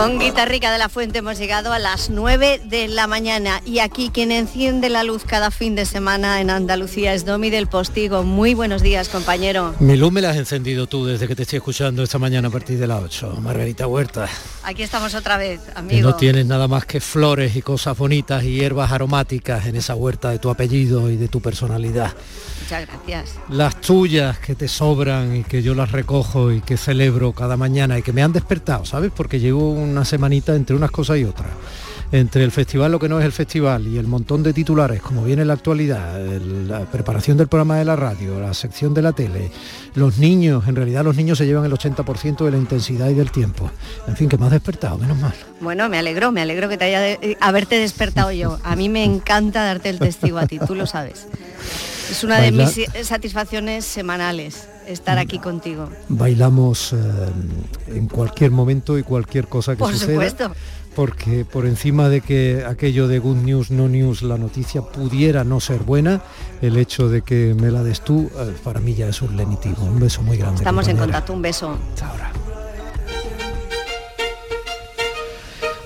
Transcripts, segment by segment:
Con Guitarrica de la Fuente hemos llegado a las 9 de la mañana y aquí quien enciende la luz cada fin de semana en Andalucía es Domi del Postigo. Muy buenos días, compañero. Mi luz me la has encendido tú desde que te estoy escuchando esta mañana a partir de las 8, Margarita Huerta. Aquí estamos otra vez, amigo. Que no tienes nada más que flores y cosas bonitas y hierbas aromáticas en esa huerta de tu apellido y de tu personalidad. Muchas gracias. Las tuyas que te sobran y que yo las recojo y que celebro cada mañana y que me han despertado, ¿sabes? Porque llevo una semanita entre unas cosas y otras. Entre el festival, lo que no es el festival, y el montón de titulares, como viene la actualidad, el- la preparación del programa de la radio, la sección de la tele, los niños, en realidad los niños se llevan el 80% de la intensidad y del tiempo. En fin, que me has despertado, menos mal. Bueno, me alegro, me alegro que te haya de- eh, haberte despertado yo. A mí me encanta darte el testigo a ti, tú lo sabes. Es una de mis satisfacciones semanales estar aquí contigo. Bailamos eh, en cualquier momento y cualquier cosa que Por suceda. supuesto. porque por encima de que aquello de good news, no news, la noticia pudiera no ser buena, el hecho de que me la des tú, eh, para mí ya es un lenitivo. Un beso muy grande. Estamos en contacto, un beso. Hasta ahora.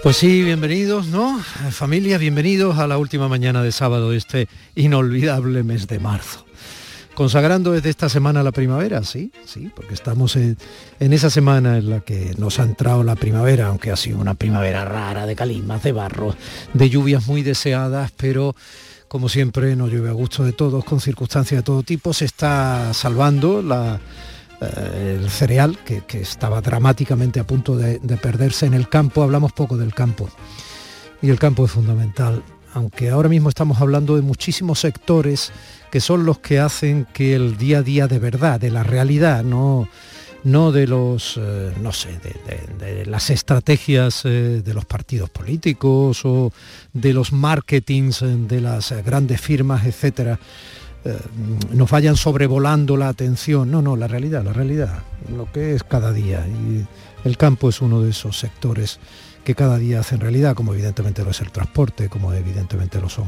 Pues sí, bienvenidos, ¿no? Eh, Familia, bienvenidos a la última mañana de sábado de este inolvidable mes de marzo. Consagrando desde esta semana la primavera, sí, sí, porque estamos en, en esa semana en la que nos ha entrado la primavera, aunque ha sido una primavera rara, de calimas, de barro, de lluvias muy deseadas, pero como siempre no llueve a gusto de todos, con circunstancias de todo tipo, se está salvando la, eh, el cereal que, que estaba dramáticamente a punto de, de perderse en el campo. Hablamos poco del campo y el campo es fundamental, aunque ahora mismo estamos hablando de muchísimos sectores que son los que hacen que el día a día de verdad, de la realidad, no, no de los, eh, no sé, de, las estrategias eh, de los partidos políticos o de los marketings de las grandes firmas, etcétera, eh, nos vayan sobrevolando la atención. No, no, la realidad, la realidad, lo que es cada día. Y el campo es uno de esos sectores que cada día hacen realidad, como evidentemente lo es el transporte, como evidentemente lo son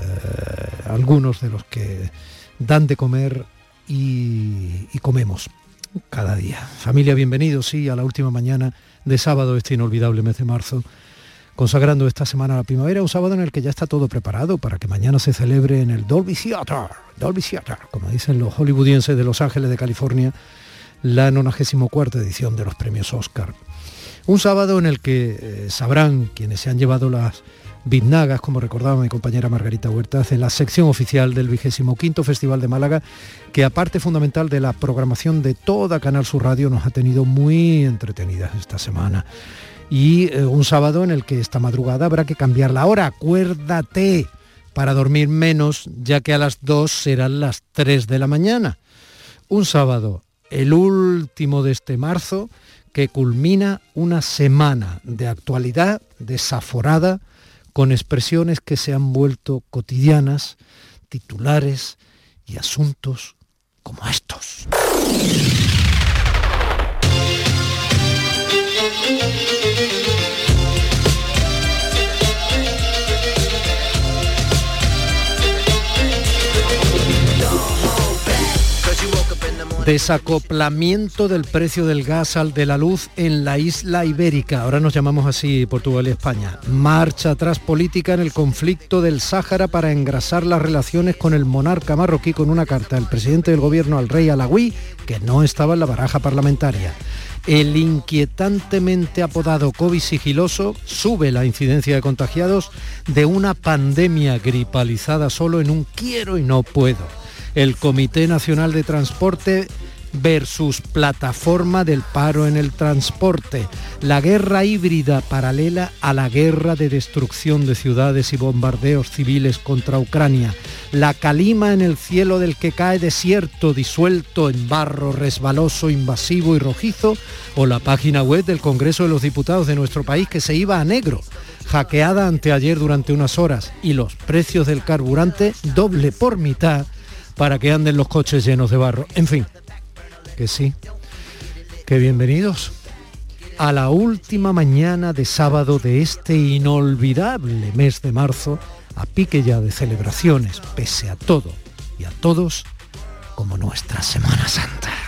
eh, algunos de los que dan de comer y, comemos cada día. Familia, bienvenidos, sí, a la última mañana de sábado, este inolvidable mes de marzo, consagrando esta semana la primavera, un sábado en el que ya está todo preparado para que mañana se celebre en el Dolby Theatre, Dolby Theatre, como dicen los hollywoodienses de Los Ángeles de California, la 94 edición de los premios Oscar. Un sábado en el que eh, sabrán quienes se han llevado las biznagas, como recordaba mi compañera Margarita Huertas, en la sección oficial del 25 Festival de Málaga, que aparte fundamental de la programación de toda Canal Sur Radio nos ha tenido muy entretenidas esta semana. Y eh, un sábado en el que esta madrugada habrá que cambiar la hora, acuérdate, para dormir menos, ya que a las 2 serán las 3 de la mañana. Un sábado, el último de este marzo, que culmina una semana de actualidad desaforada con expresiones que se han vuelto cotidianas, titulares y asuntos como estos. Thank you. Desacoplamiento del precio del gas al de la luz en la isla ibérica. Ahora nos llamamos así Portugal y España. Marcha atrás política en el conflicto del Sáhara para engrasar las relaciones con el monarca marroquí con una carta del presidente del gobierno al rey Alagüí que no estaba en la baraja parlamentaria. El inquietantemente apodado COVID sigiloso sube la incidencia de contagiados de una pandemia gripalizada solo en un quiero y no puedo el Comité Nacional de Transporte versus plataforma del paro en el transporte, la guerra híbrida paralela a la guerra de destrucción de ciudades y bombardeos civiles contra Ucrania, la calima en el cielo del que cae desierto disuelto en barro resbaloso, invasivo y rojizo, o la página web del Congreso de los Diputados de nuestro país que se iba a negro, hackeada anteayer durante unas horas, y los precios del carburante doble por mitad para que anden los coches llenos de barro. En fin, que sí, que bienvenidos a la última mañana de sábado de este inolvidable mes de marzo, a pique ya de celebraciones, pese a todo y a todos, como nuestra Semana Santa.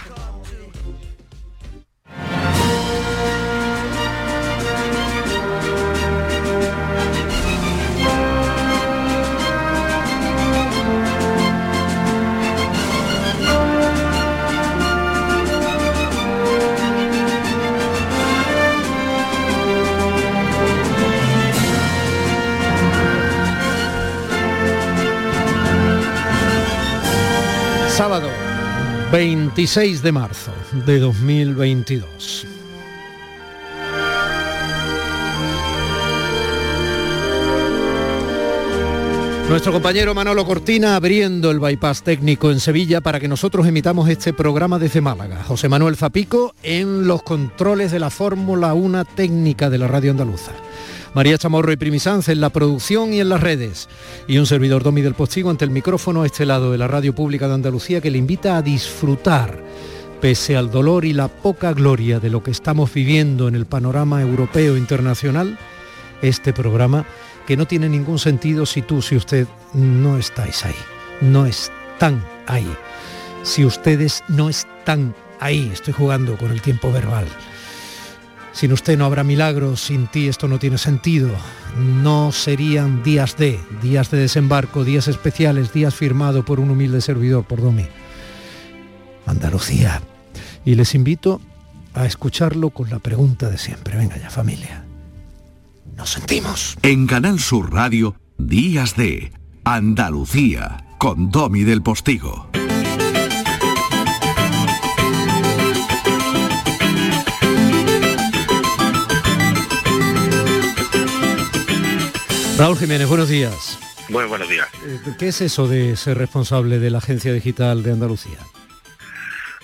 Sábado 26 de marzo de 2022. Nuestro compañero Manolo Cortina abriendo el bypass técnico en Sevilla para que nosotros emitamos este programa desde Málaga. José Manuel Zapico en los controles de la Fórmula 1 técnica de la radio andaluza. María Chamorro y Primisanz en la producción y en las redes. Y un servidor Domi del Postigo ante el micrófono a este lado de la Radio Pública de Andalucía que le invita a disfrutar, pese al dolor y la poca gloria de lo que estamos viviendo en el panorama europeo internacional, este programa que no tiene ningún sentido si tú, si usted no estáis ahí, no están ahí. Si ustedes no están ahí, estoy jugando con el tiempo verbal. Sin usted no habrá milagros, sin ti esto no tiene sentido. No serían días de, días de desembarco, días especiales, días firmados por un humilde servidor, por Domi. Andalucía. Y les invito a escucharlo con la pregunta de siempre. Venga ya, familia. Nos sentimos. En Canal Sur Radio, Días de Andalucía, con Domi del Postigo. Raúl Jiménez, buenos días. Muy buenos días. Eh, ¿Qué es eso de ser responsable de la Agencia Digital de Andalucía?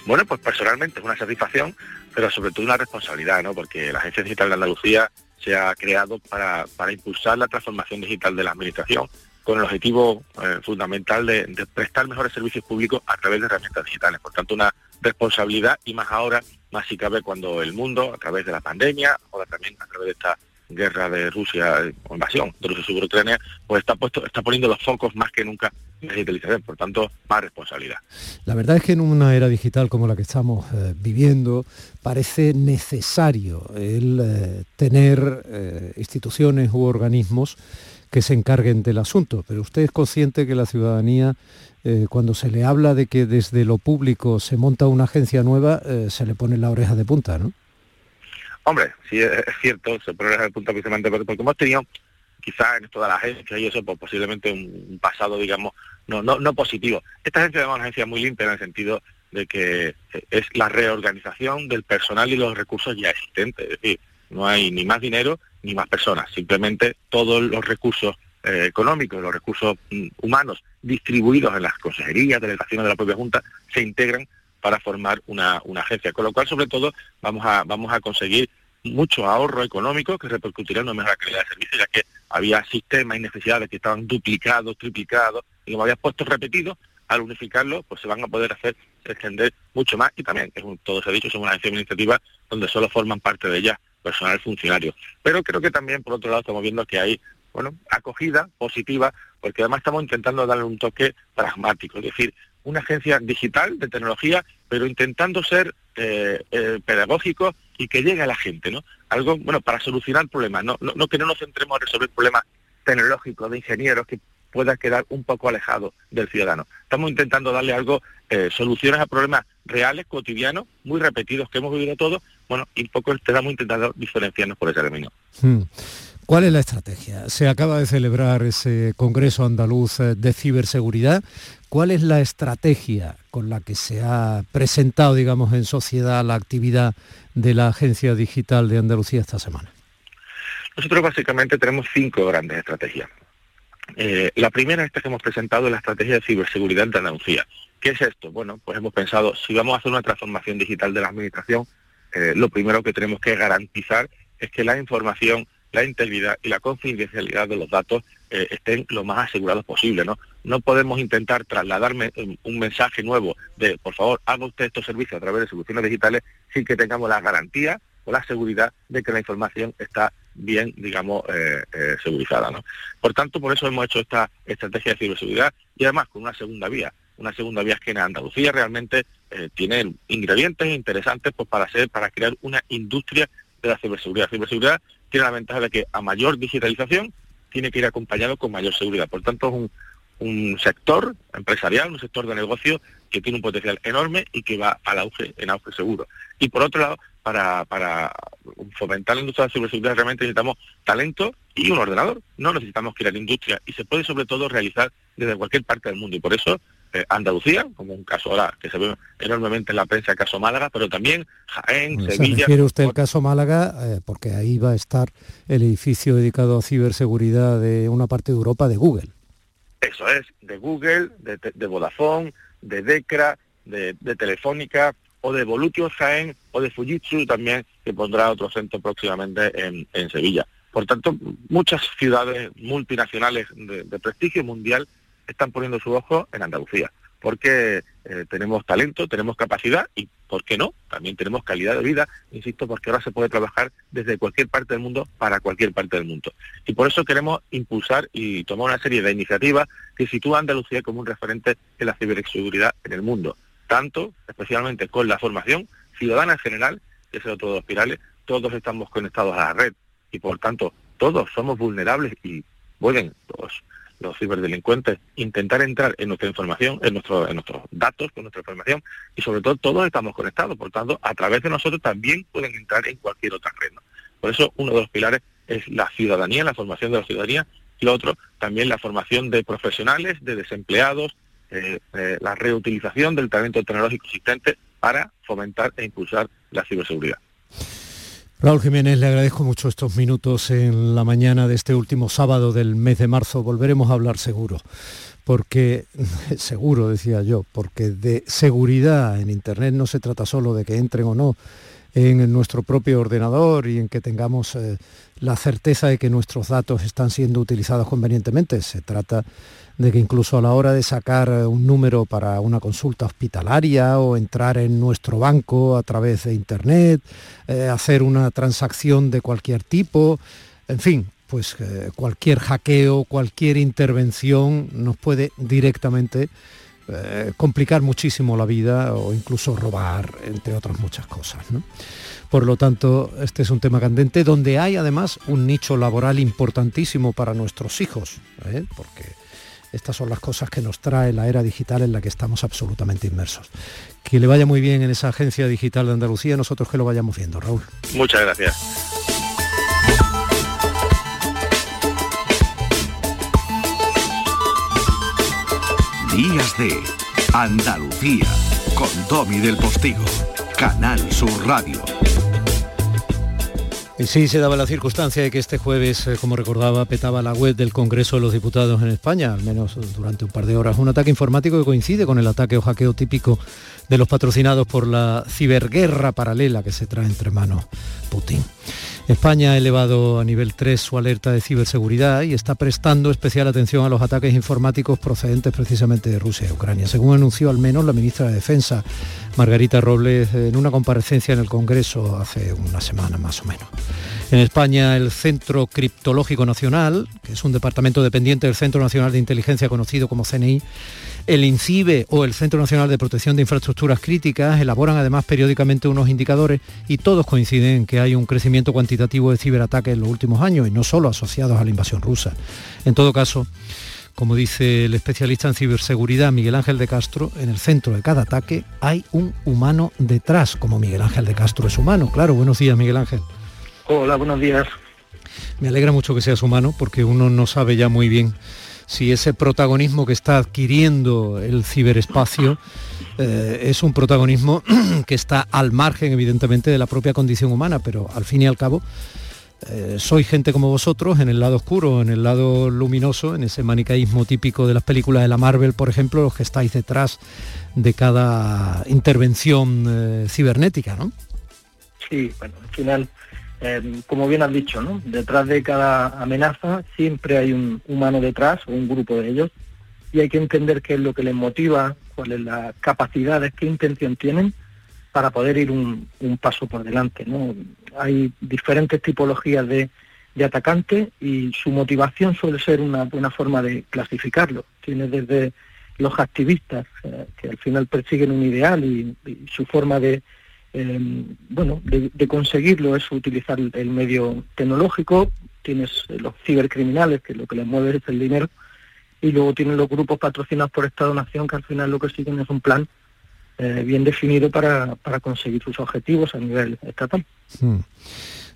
Bueno, pues personalmente es una satisfacción, pero sobre todo una responsabilidad, ¿no? Porque la Agencia Digital de Andalucía se ha creado para, impulsar la transformación digital de la Administración con el objetivo eh, fundamental de, prestar mejores servicios públicos a través de herramientas digitales. Por tanto, una responsabilidad y más ahora, más si cabe cuando el mundo, a través de la pandemia, ahora también a través de esta guerra de Rusia o invasión de Rusia sobre Ucrania, pues está puesto, está poniendo los focos más que nunca en la digitalización, por tanto, más responsabilidad. La verdad es que en una era digital como la que estamos eh, viviendo, parece necesario el eh, tener eh, instituciones u organismos que se encarguen del asunto, pero usted es consciente que la ciudadanía cuando se le habla de que desde lo público se monta una agencia nueva, se le pone la oreja de punta, ¿no? Hombre, sí es, cierto, se pone el punto precisamente porque hemos tenido quizás en esto de la agencia y eso pues, posiblemente un, pasado, digamos, no, no, no positivo. Esta agencia es una agencia muy limpia en el sentido de que es la reorganización del personal y los recursos ya existentes. Es decir, no hay ni más dinero ni más personas. Simplemente todos los recursos eh, económicos, los recursos mm, humanos distribuidos en las consejerías, delegaciones de la propia Junta, se integran para formar una, agencia. Con lo cual, sobre todo, vamos a, vamos a conseguir mucho ahorro económico que repercutirá en una mejor calidad de servicio, ya que había sistemas y necesidades que estaban duplicados, triplicados, y como había puestos repetidos, al unificarlo, pues se van a poder hacer extender mucho más y también, es todo se ha dicho, son una agencia administrativa donde solo forman parte de ella personal funcionario. Pero creo que también, por otro lado, estamos viendo que hay bueno, acogida positiva, porque además estamos intentando darle un toque pragmático, es decir, una agencia digital de tecnología, pero intentando ser eh, eh, pedagógico y que llegue a la gente, ¿no? Algo, bueno, para solucionar problemas, no, no, que no nos centremos en resolver problemas tecnológicos de ingenieros que pueda quedar un poco alejado del ciudadano. Estamos intentando darle algo, eh, soluciones a problemas reales, cotidianos, muy repetidos que hemos vivido todos, bueno, y un poco estamos intentando diferenciarnos por ese camino. Hmm. ¿Cuál es la estrategia? Se acaba de celebrar ese Congreso Andaluz de Ciberseguridad. ¿Cuál es la estrategia con la que se ha presentado, digamos, en sociedad la actividad de la Agencia Digital de Andalucía esta semana? Nosotros básicamente tenemos cinco grandes estrategias. Eh, la primera, esta que hemos presentado, es la estrategia de ciberseguridad de Andalucía. ¿Qué es esto? Bueno, pues hemos pensado, si vamos a hacer una transformación digital de la administración, eh, lo primero que tenemos que garantizar es que la información la integridad y la confidencialidad de los datos eh, estén lo más asegurados posible. ¿no? no podemos intentar trasladarme eh, un mensaje nuevo de, por favor, haga usted estos servicios a través de soluciones digitales sin que tengamos la garantía o la seguridad de que la información está bien, digamos, eh, segurizada. ¿no? Por tanto, por eso hemos hecho esta estrategia de ciberseguridad y además con una segunda vía. Una segunda vía es que en Andalucía realmente tiene ingredientes interesantes pues, para hacer, para crear una industria de la ciberseguridad. ciberseguridad tiene la ventaja de que a mayor digitalización tiene que ir acompañado con mayor seguridad. Por tanto, es un, sector empresarial, un sector de negocio que tiene un potencial enorme y que va al auge, en auge seguro. Y por otro lado, para, fomentar la industria de la ciberseguridad realmente necesitamos talento y un ordenador. No necesitamos crear industria y se puede sobre todo realizar desde cualquier parte del mundo. Y por eso eh, Andalucía, como un caso ahora que se ve enormemente en la prensa, el caso Málaga, pero también Jaén, Sevilla. ¿Se refiere usted al caso Málaga? Eh, porque ahí va a estar el edificio dedicado a ciberseguridad de una parte de Europa de Google. Eso es, de Google, de, Vodafone, de Decra, de, Telefónica, o de Volutio Jaén, o de Fujitsu también, que pondrá otro centro próximamente en, Sevilla. Por tanto, muchas ciudades multinacionales de prestigio mundial están poniendo su ojo en Andalucía, porque eh, tenemos talento, tenemos capacidad y, ¿por qué no? También tenemos calidad de vida, insisto, porque ahora se puede trabajar desde cualquier parte del mundo para cualquier parte del mundo. Y por eso queremos impulsar y tomar una serie de iniciativas que sitúan a Andalucía como un referente en la ciberseguridad en el mundo, tanto especialmente con la formación ciudadana en general, que es el otro de los pirales, todos estamos conectados a la red y por tanto todos somos vulnerables y pueden los los ciberdelincuentes, intentar entrar en nuestra información, en, nuestro, en nuestros datos, con nuestra información, y sobre todo todos estamos conectados, por tanto, a través de nosotros también pueden entrar en cualquier otra red. Por eso uno de los pilares es la ciudadanía, la formación de la ciudadanía, y lo otro también la formación de profesionales, de desempleados, eh, eh, la reutilización del talento tecnológico existente para fomentar e impulsar la ciberseguridad. Raúl Jiménez, le agradezco mucho estos minutos en la mañana de este último sábado del mes de marzo. Volveremos a hablar seguro, porque, seguro decía yo, porque de seguridad en Internet no se trata solo de que entren o no en nuestro propio ordenador y en que tengamos eh, la certeza de que nuestros datos están siendo utilizados convenientemente. Se trata de que incluso a la hora de sacar eh, un número para una consulta hospitalaria o entrar en nuestro banco a través de Internet, eh, hacer una transacción de cualquier tipo, en fin, pues eh, cualquier hackeo, cualquier intervención nos puede directamente complicar muchísimo la vida o incluso robar, entre otras muchas cosas. Por lo tanto, este es un tema candente donde hay además un nicho laboral importantísimo para nuestros hijos, porque estas son las cosas que nos trae la era digital en la que estamos absolutamente inmersos. Que le vaya muy bien en esa agencia digital de Andalucía, nosotros que lo vayamos viendo, Raúl. Muchas gracias. Días de Andalucía con Domi del Postigo, Canal Sur Radio. Sí, se daba la circunstancia de que este jueves, eh, como recordaba, petaba la web del Congreso de los Diputados en España, al menos durante un par de horas. Un ataque informático que coincide con el ataque o hackeo típico de los patrocinados por la ciberguerra paralela que se trae entre manos Putin. España ha elevado a nivel 3 su alerta de ciberseguridad y está prestando especial atención a los ataques informáticos procedentes precisamente de Rusia y Ucrania, según anunció al menos la ministra de Defensa, Margarita Robles, en una comparecencia en el Congreso hace una semana más o menos. En España, el Centro Criptológico Nacional, que es un departamento dependiente del Centro Nacional de Inteligencia conocido como CNI, el INCIBE o el Centro Nacional de Protección de Infraestructuras Críticas elaboran además periódicamente unos indicadores y todos coinciden en que hay un crecimiento cuantitativo de ciberataques en los últimos años y no solo asociados a la invasión rusa. En todo caso, como dice el especialista en ciberseguridad Miguel Ángel de Castro, en el centro de cada ataque hay un humano detrás, como Miguel Ángel de Castro es humano. Claro, buenos días Miguel Ángel. Hola, buenos días. Me alegra mucho que seas humano porque uno no sabe ya muy bien si ese protagonismo que está adquiriendo el ciberespacio eh, es un protagonismo que está al margen, evidentemente, de la propia condición humana, pero al fin y al cabo, eh, soy gente como vosotros en el lado oscuro, en el lado luminoso, en ese manicaísmo típico de las películas de la Marvel, por ejemplo, los que estáis detrás de cada intervención eh, cibernética, ¿no? Sí, bueno, al final Em, como bien has dicho, ¿no? detrás de cada amenaza siempre hay un humano detrás o un grupo de ellos y hay que entender qué es lo que les motiva, cuáles las capacidades, qué intención tienen para poder ir un, paso por delante. ¿no? Hay diferentes tipologías de, atacantes y su motivación suele ser una buena forma de clasificarlo. Tiene desde los activistas, eh, que al final persiguen un ideal y su forma de, Em, bueno, de, conseguirlo es utilizar el medio tecnológico, tienes los cibercriminales, que lo que les mueve es el dinero, y luego tienes los grupos patrocinados por Estado-Nación, que al final lo que siguen es un plan eh, bien definido para, conseguir sus objetivos a nivel estatal. Hmm.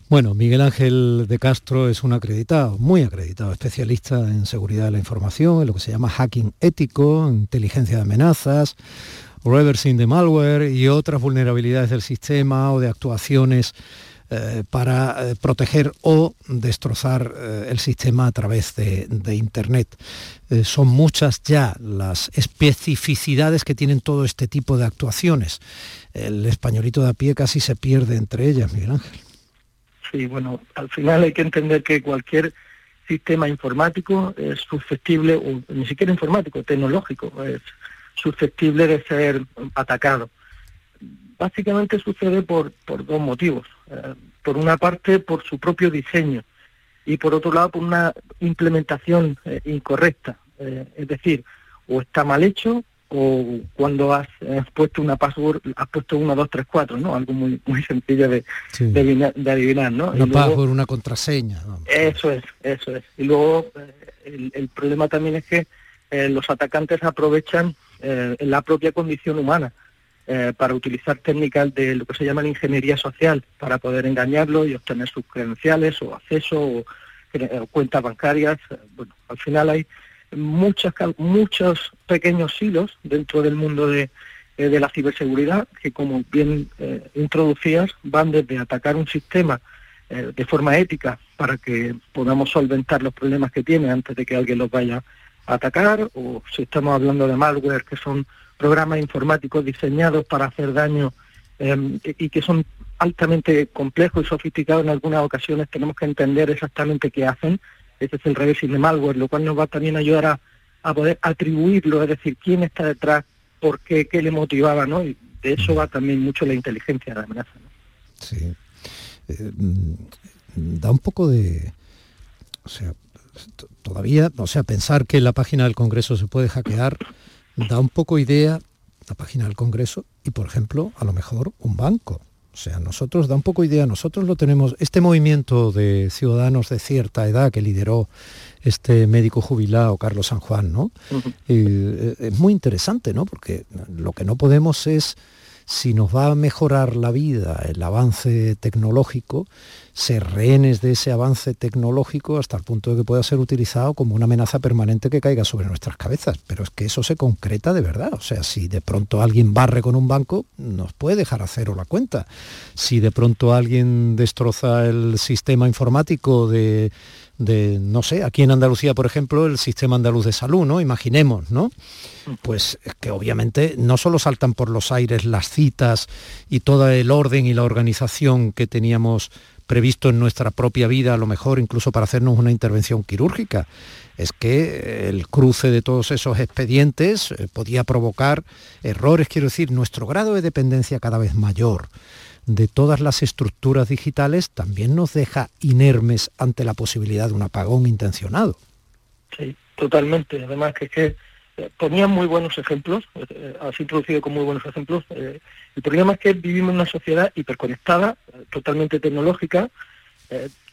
Bueno, Miguel Ángel de Castro es un acreditado, muy acreditado, especialista en seguridad de la información, en lo que se llama hacking ético, inteligencia de amenazas, reversing de malware y otras vulnerabilidades del sistema o de actuaciones eh, para eh, proteger o destrozar eh, el sistema a través de, de Internet. son muchas ya las especificidades que tienen todo este tipo de actuaciones. El españolito de a pie casi se pierde entre ellas, Miguel Ángel. Sí, bueno, al final hay que entender que cualquier sistema informático es susceptible, o ni siquiera informático, tecnológico, es susceptible de ser atacado. Básicamente sucede por, por dos motivos. Eh, por una parte, por su propio diseño y por otro lado, por una implementación eh, incorrecta. Eh, es decir, o está mal hecho o cuando has, puesto una password, has puesto 1, 2, 3, 4, ¿no? Algo muy, muy sencillo de, de, adivinar, ¿no? Una password, una contraseña. Eso es, eso es. Y luego el, problema también es que eh, los atacantes aprovechan eh, la propia condición humana para utilizar técnicas de lo que se llama la ingeniería social para poder engañarlo y obtener sus credenciales o acceso o, cuentas bancarias. Bueno, al final hay muchos, muchos pequeños hilos dentro del mundo de, eh, de la ciberseguridad que, como bien eh, introducías, van desde atacar un sistema eh, de forma ética para que podamos solventar los problemas que tiene antes de que alguien los vaya atacar, o si estamos hablando de malware, que son programas informáticos diseñados para hacer daño em, y que son altamente complejos y sofisticados en algunas ocasiones, tenemos que entender exactamente qué hacen ese es el reversing de malware, lo cual nos va también a ayudar a, poder atribuirlo, es decir, quién está detrás, por qué, qué le motivaba, ¿no? Y de eso va también mucho la inteligencia de la amenaza. Sí. Eh, mm, da un poco de... O sea, todavía, o sea, pensar que la página del Congreso se puede hackear da un poco idea la página del Congreso y, por ejemplo, a lo mejor un banco. O sea, nosotros da un poco idea, nosotros lo tenemos, este movimiento de ciudadanos de cierta edad que lideró este médico jubilado Carlos San Juan, ¿no? Eh, es muy interesante, ¿no? Porque lo que no podemos es si nos va a mejorar la vida el avance tecnológico, ser rehenes de ese avance tecnológico hasta el punto de que pueda ser utilizado como una amenaza permanente que caiga sobre nuestras cabezas. Pero es que eso se concreta de verdad. O sea, si de pronto alguien barre con un banco, nos puede dejar a cero la cuenta. Si de pronto alguien destroza el sistema informático de de, no sé, aquí en Andalucía, por ejemplo, el sistema andaluz de salud, ¿no? Imaginemos, ¿no? Pues que obviamente no solo saltan por los aires las citas y todo el orden y la organización que teníamos previsto en nuestra propia vida, a lo mejor incluso para hacernos una intervención quirúrgica. Es que el cruce de todos esos expedientes eh, podía provocar errores, quiero decir, nuestro grado de dependencia cada vez mayor de todas las estructuras digitales también nos deja inermes ante la posibilidad de un apagón intencionado. Sí, totalmente. Además que es que eh, ponía muy buenos ejemplos, eh, has introducido con muy buenos ejemplos. Eh, el problema es que vivimos en una sociedad hiperconectada, totalmente tecnológica.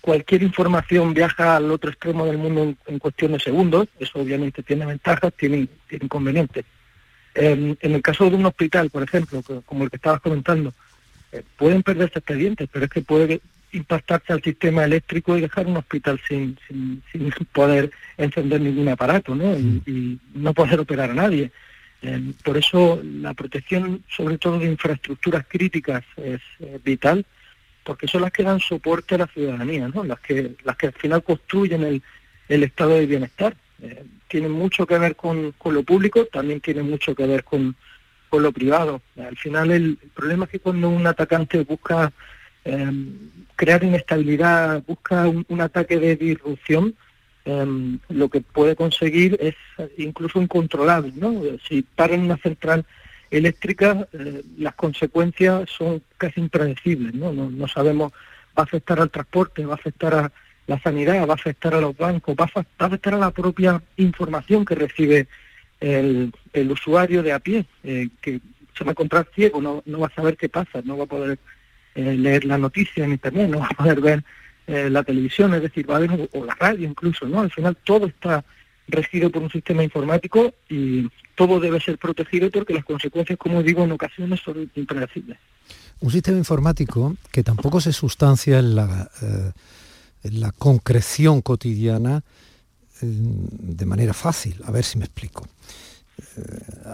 cualquier información viaja al otro extremo del mundo en, cuestión de segundos. Eso obviamente tiene ventajas, tiene inconvenientes. en el caso de un hospital, por ejemplo, como el que estabas comentando, eh, pueden perderse expedientes, pero es que puede impactarse al sistema eléctrico y dejar un hospital sin, sin, poder encender ningún aparato ¿no? Y, mm. no poder operar a nadie. Eh, por eso la protección, sobre todo de infraestructuras críticas, es vital, porque son las que dan soporte a la ciudadanía, ¿no? las, que, las que al final construyen el, el estado de bienestar. Eh, tienen mucho que ver con, con lo público, también tienen mucho que ver con, lo privado. Al final el, problema es que cuando un atacante busca em, crear inestabilidad, busca un, ataque de disrupción, em, lo que puede conseguir es incluso incontrolable. ¿no? Si paran una central eléctrica, eh, las consecuencias son casi impredecibles. ¿no? ¿no? No sabemos, va a afectar al transporte, va a afectar a la sanidad, va a afectar a los bancos, va a afectar a la propia información que recibe el, usuario de a pie, eh, que se va a encontrar ciego, no, no va a saber qué pasa, no va a poder eh, leer la noticia en internet, no va a poder ver eh, la televisión, es decir, va a ver, o la radio incluso, ¿no? Al final todo está regido por un sistema informático y todo debe ser protegido porque las consecuencias, como digo, en ocasiones son impredecibles. Un sistema informático que tampoco se sustancia en la, en la concreción cotidiana de manera fácil. A ver si me explico.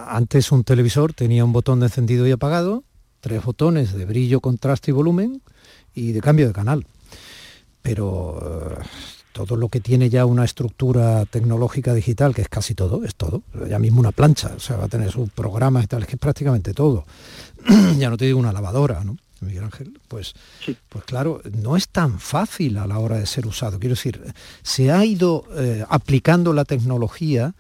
antes un televisor tenía un botón de encendido y apagado, tres botones de brillo, contraste y volumen y de cambio de canal. Pero todo lo que tiene ya una estructura tecnológica digital, que es casi todo, es todo, ya mismo una plancha, o sea, va a tener sus programas y tal, es que es prácticamente todo. ya no te digo una lavadora, ¿no? Miguel Ángel, pues, pues claro, no es tan fácil a la hora de ser usado. Quiero decir, se ha ido eh, aplicando la tecnología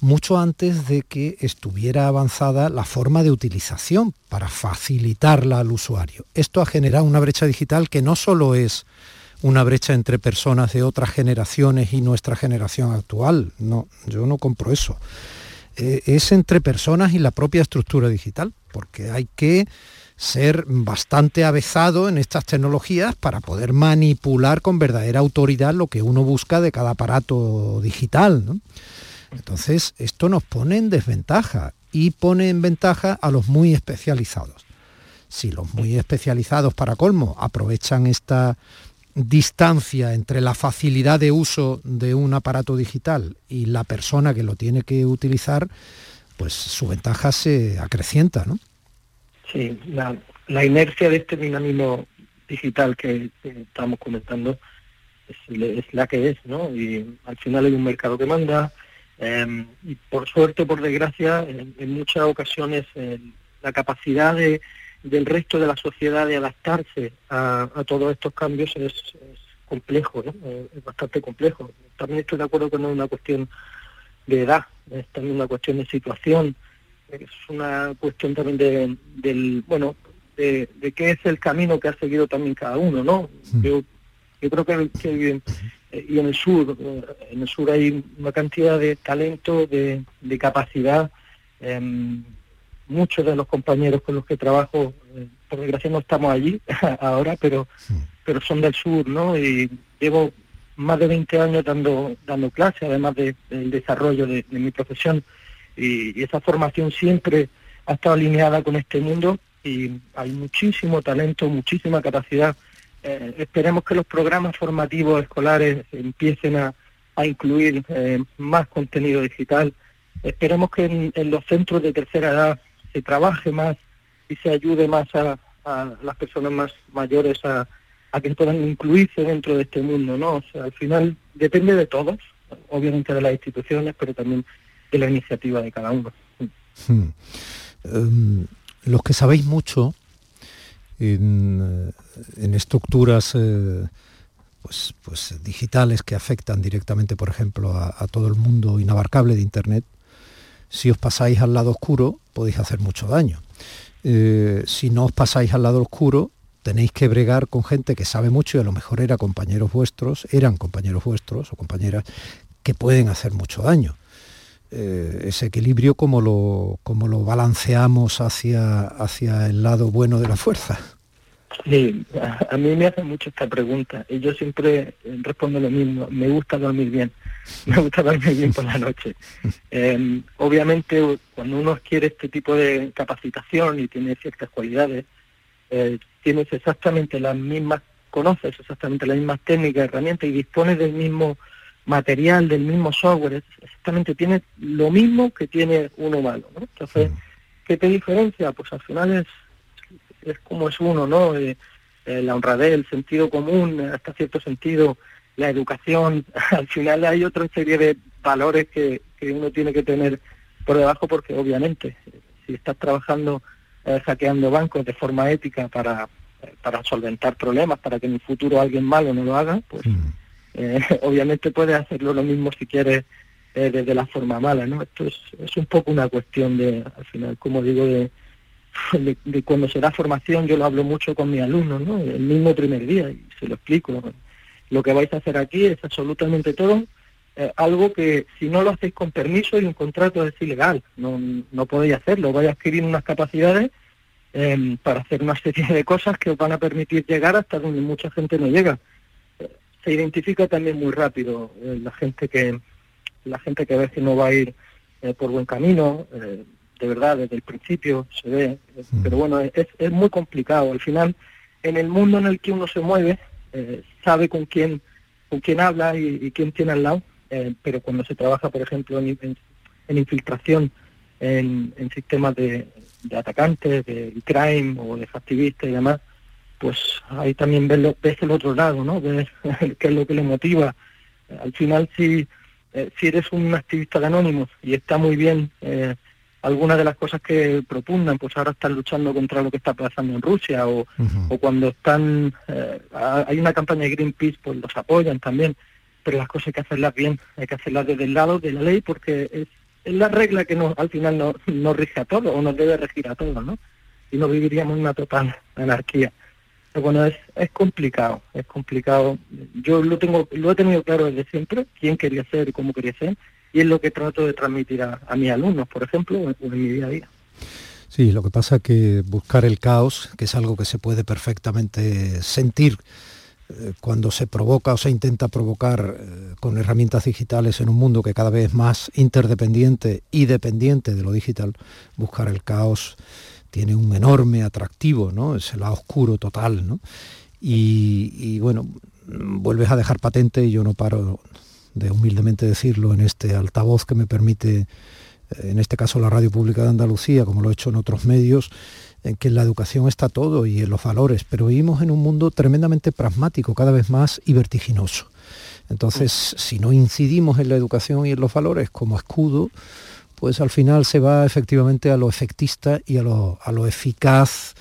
mucho antes de que estuviera avanzada la forma de utilización para facilitarla al usuario. Esto ha generado una brecha digital que no solo es una brecha entre personas de otras generaciones y nuestra generación actual. No, yo no compro eso. Eh, es entre personas y la propia estructura digital, porque hay que ser bastante avezado en estas tecnologías para poder manipular con verdadera autoridad lo que uno busca de cada aparato digital. Entonces, esto nos pone en desventaja y pone en ventaja a los muy especializados. Si los muy especializados, para colmo, aprovechan esta distancia entre la facilidad de uso de un aparato digital y la persona que lo tiene que utilizar, pues su ventaja se acrecienta, ¿no? Sí, la, inercia de este dinamismo digital que, estamos comentando es, la que es, ¿no? Y al final hay un mercado que manda, em, y por suerte, por desgracia, en, muchas ocasiones la capacidad de del resto de la sociedad de adaptarse a, todos estos cambios es, complejo, ¿no? Eh, es bastante complejo. También estoy de acuerdo que no es una cuestión de edad, es también una cuestión de situación, es una cuestión también de, del, bueno, de, qué es el camino que ha seguido también cada uno, ¿no? Yo, yo creo que, eh, y en el sur, eh, en el sur hay una cantidad de talento, de, de capacidad, em, muchos de los compañeros con los que trabajo, eh, por desgracia no estamos allí ahora, pero, pero son del sur, ¿no? Y llevo más de 20 años dando, dando clases, además del desarrollo de, mi profesión, y, esa formación siempre ha estado alineada con este mundo y hay muchísimo talento, muchísima capacidad. Eh, esperemos que los programas formativos escolares empiecen a, a incluir eh, más contenido digital. Esperemos que en, los centros de tercera edad se trabaje más y se ayude más a, las personas más mayores a, que puedan incluirse dentro de este mundo, ¿no? O sea, al final depende de todos, obviamente de las instituciones, pero también de la iniciativa de cada uno. Hmm. Em, los que sabéis mucho en, estructuras eh, pues, pues, digitales que afectan directamente, por ejemplo, a todo el mundo inabarcable de Internet, si os pasáis al lado oscuro, podéis hacer mucho daño. Eh, si no os pasáis al lado oscuro, tenéis que bregar con gente que sabe mucho y a lo mejor era compañeros vuestros, eran compañeros vuestros o compañeras que pueden hacer mucho daño. Eh, ese equilibrio, ¿cómo lo, cómo lo balanceamos hacia, hacia el lado bueno de la fuerza? Sí, a, mí me hacen mucho esta pregunta y yo siempre respondo lo mismo, me gusta dormir bien, me gusta dormir bien por la noche. Em, obviamente cuando uno adquiere este tipo de capacitación y tiene ciertas cualidades, eh, tienes exactamente las mismas, conoces exactamente las mismas técnicas, herramientas y dispones del mismo material, del mismo software, exactamente tienes lo mismo que tiene uno malo. ¿no? Entonces, ¿qué te diferencia? Pues al final es es como es uno, ¿no? Eh, eh, la honradez, el sentido común, hasta cierto sentido, la educación. Al final hay otra serie de valores que, uno tiene que tener por debajo porque obviamente si estás trabajando eh, hackeando bancos de forma ética para, para solventar problemas, para que en el futuro alguien malo no lo haga, pues mm. obviamente puedes hacerlo lo mismo si quieres desde la forma mala, ¿no? Esto es, es un poco una cuestión de, al final, como digo, de, de, cuando se da formación, yo lo hablo mucho con mis alumnos, ¿no? El mismo primer día, y se lo explico. Lo que vais a hacer aquí es absolutamente todo, eh, algo que si no lo hacéis con permiso y un contrato es ilegal, no, no podéis hacerlo, vais a adquirir unas capacidades em, para hacer una serie de cosas que os van a permitir llegar hasta donde mucha gente no llega. Se identifica también muy rápido eh, la gente que la gente que ve que no va a ir eh, por buen camino, de verdad desde el principio se ve, Mm. pero bueno, es, es muy complicado. Al final, en el mundo en el que uno se mueve, eh, sabe con quién con quién habla y, y quién tiene al lado, eh, pero cuando se trabaja, por ejemplo, en, en- en infiltración en, en sistemas de, de atacantes, de crime o de activistas y demás, pues ahí también ves, lo- ves el otro lado, ¿no? Ves qué es lo que le motiva. Al final, si, eh, si eres un activista de Anónimos y está muy bien eh, algunas de las cosas que propugnan, pues ahora están luchando contra lo que está pasando en Rusia o, o cuando están, eh, ha- hay una campaña de Greenpeace, pues los apoyan también, pero las cosas hay que hacerlas bien, hay que hacerlas desde el lado de la ley porque es, es la regla que nos, al final nos, nos rige a todos o nos debe regir a todos, ¿no? Y no viviríamos en una total anarquía. Bueno, es, es complicado, es complicado. Yo lo tengo, lo he tenido claro desde siempre, quién quería ser y cómo quería ser, y es lo que trato de transmitir a, mis alumnos, por ejemplo, en- mi día a día. Sí, lo que pasa que buscar el caos, que es algo que se puede perfectamente sentir eh, cuando se provoca o se intenta provocar eh, con herramientas digitales en un mundo que cada vez es más interdependiente y dependiente de lo digital, buscar el caos tiene un enorme atractivo, ¿no? Es el lado oscuro total, ¿no? Y, y, bueno, vuelves a dejar patente, y yo no paro de humildemente decirlo en este altavoz que me permite eh, en este caso la Radio Pública de Andalucía, como lo he hecho en otros medios, en que en la educación está todo y en los valores, pero vivimos en un mundo tremendamente pragmático, cada vez más y vertiginoso. Entonces, si no incidimos en la educación y en los valores como escudo, pues al final se va efectivamente a lo efectista y a lo, a lo eficaz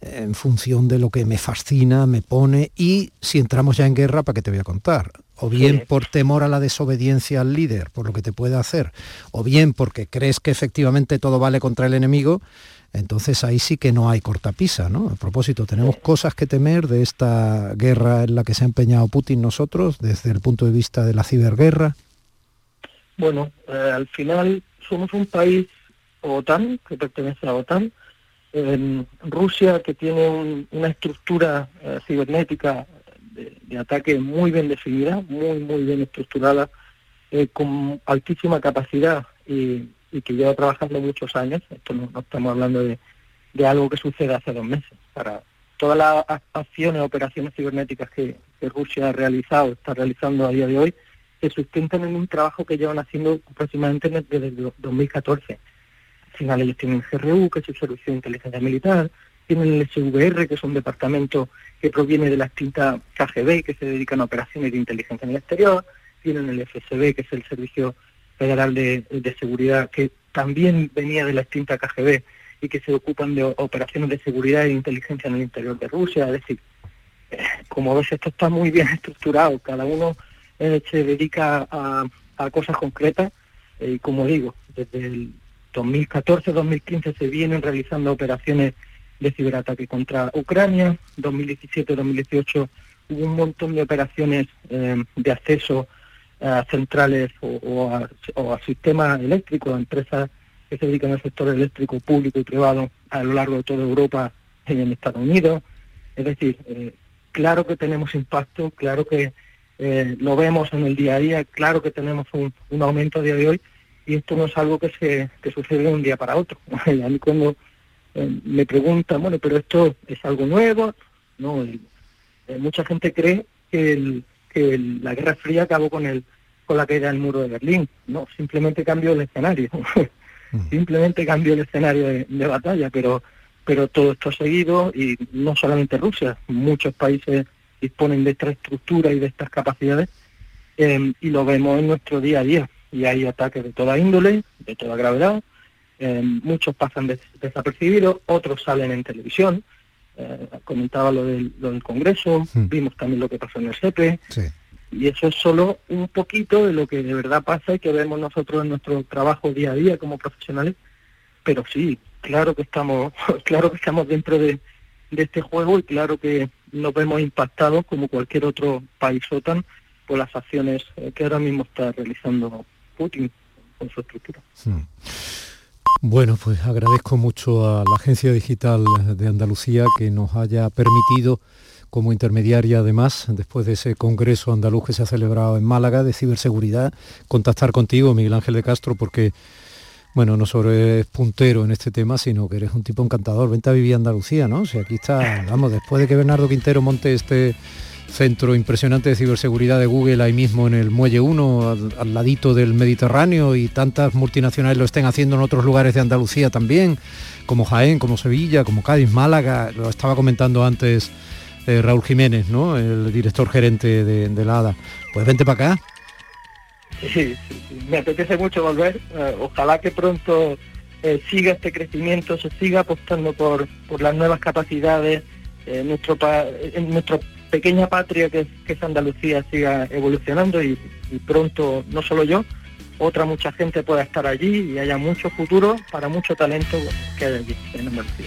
en función de lo que me fascina, me pone y si entramos ya en guerra, ¿para qué te voy a contar? O bien por temor a la desobediencia al líder, por lo que te puede hacer, o bien porque crees que efectivamente todo vale contra el enemigo, entonces ahí sí que no hay cortapisa, ¿no? A propósito, tenemos cosas que temer de esta guerra en la que se ha empeñado Putin nosotros, desde el punto de vista de la ciberguerra. Bueno, eh, al final somos un país OTAN, que pertenece a OTAN, Rusia que tiene un- una estructura eh, cibernética de, ataque muy bien definida, muy, muy bien estructurada, eh, con altísima capacidad y, que lleva trabajando muchos años. Esto no, estamos hablando de, algo que sucede hace dos meses. Para todas las acciones, operaciones cibernéticas que Rusia ha realizado, está realizando a día de hoy, se sustentan en un trabajo que llevan haciendo aproximadamente desde el 2014. Al final ellos tienen el GRU, que es el Servicio de Inteligencia Militar, tienen el SVR, que es un departamento que proviene de la extinta KGB, que se dedican a operaciones de inteligencia en el exterior, tienen el FSB, que es el Servicio Federal de, de Seguridad, que también venía de la extinta KGB y que se ocupan de operaciones de seguridad e inteligencia en el interior de Rusia. Es decir, eh, como ves, esto está muy bien estructurado, cada uno eh, se dedica a, a cosas concretas eh, y como digo, desde el 2014-2015 se vienen realizando operaciones de ciberataque contra Ucrania, 2017-2018 hubo un montón de operaciones eh, de acceso a centrales o, a, o a sistemas eléctricos, a empresas que se dedican al sector eléctrico público y privado a lo largo de toda Europa y en Estados Unidos. Es decir, eh, claro que tenemos impacto, claro que eh, lo vemos en el día a día, claro que tenemos un, un aumento a día de hoy y esto no es algo que se que sucede de un día para otro. a mí cuando eh, me preguntan, bueno, pero esto es algo nuevo, no, el- eh, mucha gente cree que, el- que el- la Guerra Fría acabó con el con la caída del muro de Berlín, no, simplemente cambió el escenario, simplemente cambió el escenario de, de batalla, pero pero todo esto ha seguido y no solamente Rusia, muchos países disponen de esta estructura y de estas capacidades eh, y lo vemos en nuestro día a día y hay ataques de toda índole, de toda gravedad, eh, muchos pasan des- desapercibidos, otros salen en televisión, eh, comentaba lo del, lo del Congreso, Hmm. vimos también lo que pasó en el SEPE, Sí. y eso es solo un poquito de lo que de verdad pasa y que vemos nosotros en nuestro trabajo día a día como profesionales, pero sí, claro que estamos, claro que estamos dentro de, de este juego y claro que nos vemos impactados como cualquier otro país OTAN por las acciones eh, que ahora mismo está realizando Putin con su estructura. Mm. Bueno, pues agradezco mucho a la Agencia Digital de Andalucía que nos haya permitido, como intermediaria además, después de ese Congreso andaluz que se ha celebrado en Málaga de ciberseguridad, contactar contigo, Miguel Ángel de Castro, porque bueno, no solo eres puntero en este tema, sino que eres un tipo encantador. Vente a vivir Andalucía, ¿no? Sea, aquí está, vamos, después de que Bernardo Quintero monte este centro impresionante de ciberseguridad de Google ahí mismo en el Muelle 1, al, ladito del Mediterráneo, y tantas multinacionales lo estén haciendo en otros lugares de Andalucía también, como Jaén, como Sevilla, como Cádiz, Málaga, lo estaba comentando antes eh, Raúl Jiménez, ¿no? el director gerente de, la ADA. Pues vente para acá. Sí, me apetece mucho volver. Eh, ojalá que pronto eh, siga este crecimiento, se siga apostando por, por las nuevas capacidades. nuestro, en nuestro pequeña patria que, es Andalucía siga evolucionando y, pronto, no solo yo, otra mucha gente pueda estar allí y haya mucho futuro para mucho talento que hay allí en Andalucía.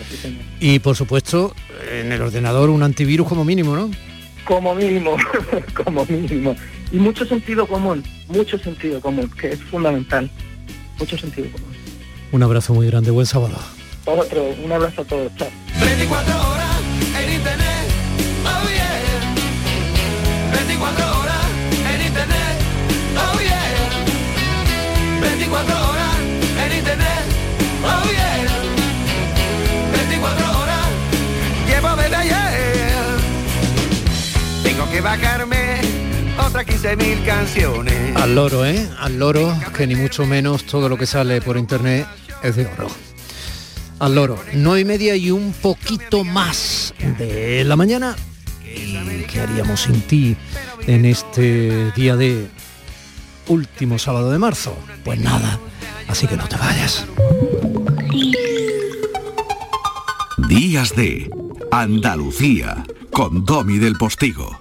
Y por supuesto, en el ordenador un antivirus como mínimo, ¿no? Como mínimo, como mínimo. Y mucho sentido común, mucho sentido común, que es fundamental. Mucho sentido común. Un abrazo muy grande, buen sábado. Otro, un abrazo a todos, chao. 24 horas en internet, oh yeah. 24 horas en internet, oh yeah. 24 horas, llevo desde ayer. Tengo que bajarme otras 15.000 canciones. Al loro, ¿eh? Al loro, que ni mucho menos todo lo que sale por internet es de oro. Al loro, no y media y un poquito más de la mañana. ¿Y qué haríamos sin ti en este día de último sábado de marzo? Pues nada, así que no te vayas. Días de Andalucía con Domi del Postigo,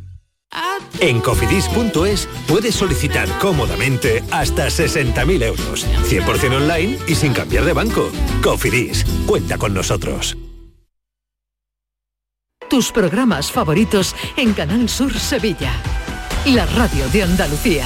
En cofidis.es puedes solicitar cómodamente hasta 60.000 euros, 100% online y sin cambiar de banco. Cofidis, cuenta con nosotros. Tus programas favoritos en Canal Sur Sevilla. La radio de Andalucía.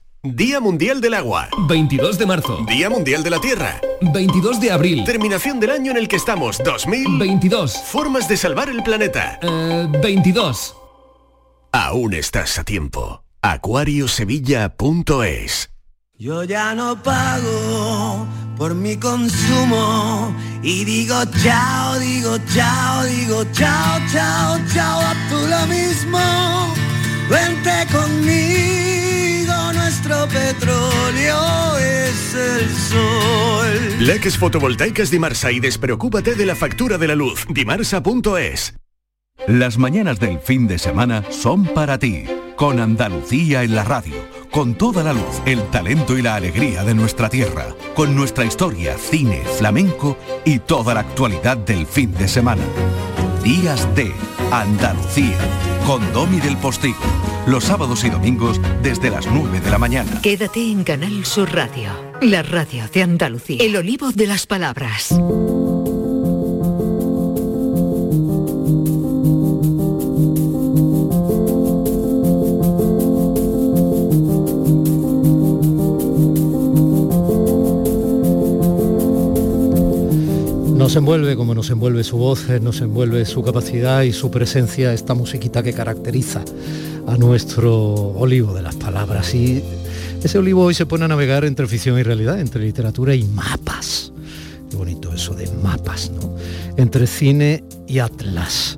Día Mundial del Agua. 22 de marzo. Día Mundial de la Tierra. 22 de abril. Terminación del año en el que estamos. 2022. Formas de salvar el planeta. 22. Eh, Aún estás a tiempo. Acuariosevilla.es Yo ya no pago por mi consumo y digo chao, digo chao, digo chao, chao, chao, a tú lo mismo. Vente conmigo nuestro petróleo es el sol. Leques fotovoltaicas Dimarsa y despreocúpate de la factura de la luz. Dimarsa.es. Las mañanas del fin de semana son para ti, con Andalucía en la radio, con toda la luz, el talento y la alegría de nuestra tierra, con nuestra historia, cine, flamenco y toda la actualidad del fin de semana. Días de Andalucía, con Domi del Postigo los sábados y domingos desde las 9 de la mañana. Quédate en Canal Sur Radio, la radio de Andalucía, el olivo de las palabras. Nos envuelve como nos envuelve su voz, eh, nos envuelve su capacidad y su presencia, esta musiquita que caracteriza a nuestro olivo de las palabras. Y ese olivo hoy se pone a navegar entre ficción y realidad, entre literatura y mapas. Qué bonito eso de mapas, ¿no? Entre cine y atlas.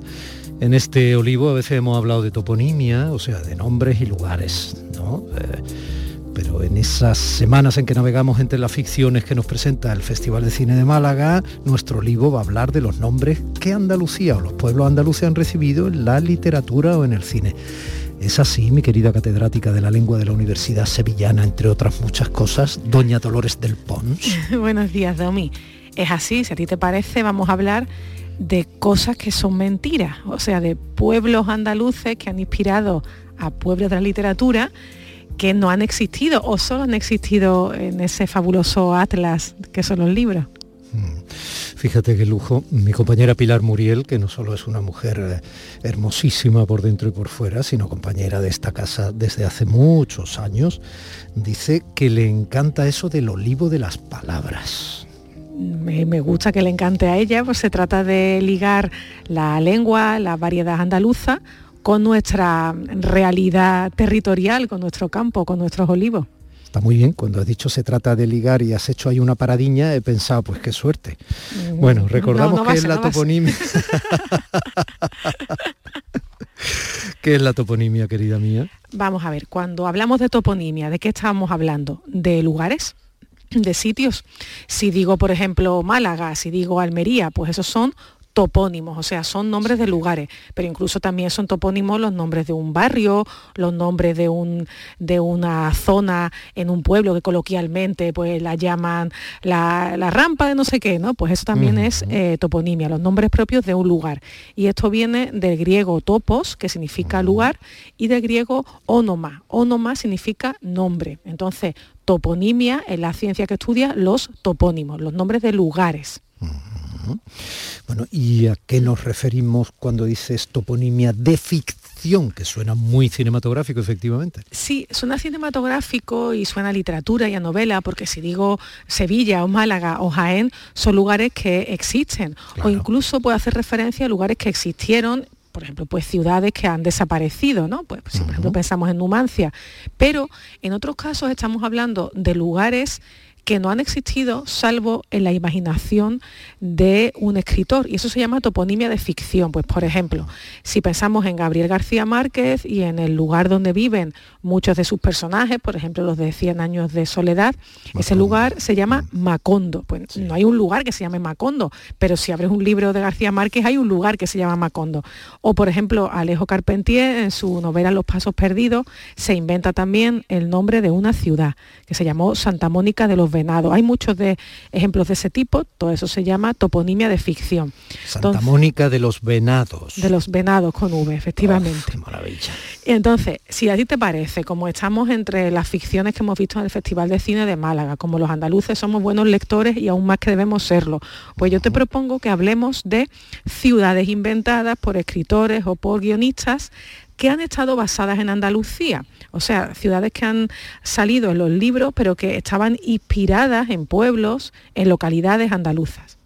En este olivo a veces hemos hablado de toponimia, o sea, de nombres y lugares, ¿no? Eh, pero en esas semanas en que navegamos entre las ficciones que nos presenta el Festival de Cine de Málaga, nuestro libro va a hablar de los nombres que Andalucía o los pueblos andaluces han recibido en la literatura o en el cine. Es así, mi querida catedrática de la lengua de la Universidad Sevillana, entre otras muchas cosas, doña Dolores del Pons. Buenos días, Domi. Es así, si a ti te parece, vamos a hablar de cosas que son mentiras, o sea, de pueblos andaluces que han inspirado a pueblos de la literatura que no han existido o solo han existido en ese fabuloso atlas que son los libros. Fíjate qué lujo. Mi compañera Pilar Muriel, que no solo es una mujer eh, hermosísima por dentro y por fuera, sino compañera de esta casa desde hace muchos años, dice que le encanta eso del olivo de las palabras. Me, me gusta que le encante a ella, pues se trata de ligar la lengua, la variedad andaluza, con nuestra realidad territorial, con nuestro campo, con nuestros olivos. Está muy bien, cuando has dicho se trata de ligar y has hecho ahí una paradiña, he pensado, pues qué suerte. Bueno, recordamos No, no va que a es la toponimia. ¿Qué es la toponimia, querida mía? Vamos a ver, cuando hablamos de toponimia, ¿de qué estamos hablando? ¿De lugares? ¿De sitios? Si digo, por ejemplo, Málaga, si digo Almería, pues esos son topónimos, o sea, son nombres de lugares, pero incluso también son topónimos los nombres de un barrio, los nombres de, un, de una zona en un pueblo que coloquialmente pues la llaman la, la rampa de no sé qué, ¿no? Pues eso también es eh, toponimia, los nombres propios de un lugar. Y esto viene del griego topos, que significa lugar, y del griego onoma. Onoma significa nombre. Entonces, toponimia es la ciencia que estudia los topónimos, los nombres de lugares. Bueno, ¿y a qué nos referimos cuando dices toponimia de ficción? Que suena muy cinematográfico, efectivamente. Sí, suena cinematográfico y suena a literatura y a novela, porque si digo Sevilla o Málaga o Jaén, son lugares que existen. O incluso puede hacer referencia a lugares que existieron por ejemplo, pues ciudades que han desaparecido, ¿no? Pues si por ejemplo pensamos en Numancia. Pero en otros casos estamos hablando de lugares que no han existido salvo en la imaginación de un escritor. Y eso se llama toponimia de ficción. Pues por ejemplo, si pensamos en Gabriel García Márquez y en el lugar donde viven muchos de sus personajes, por ejemplo los de 100 años de soledad, ese lugar se llama Macondo. Pues no hay un lugar que se llame Macondo, pero si abres un libro de García Márquez hay un lugar que se llama Macondo. O por ejemplo, Alejo Carpentier en su novela Los Pasos Perdidos se inventa también el nombre de una ciudad que se llamó Santa Mónica de los Venados. Hay muchos de ejemplos de ese tipo, todo eso se llama toponimia de ficción. Santa Entonces, Mónica de los Venados. de los venados con V, efectivamente. Qué maravilla. Entonces, si a ti te parece, como estamos entre las ficciones que hemos visto en el Festival de Cine de Málaga, como los andaluces somos buenos lectores y aún más que debemos serlo, pues yo te propongo que hablemos de ciudades inventadas por escritores o por guionistas que han estado basadas en Andalucía, o sea, ciudades que han salido en los libros, pero que estaban inspiradas en pueblos, en localidades andaluzas.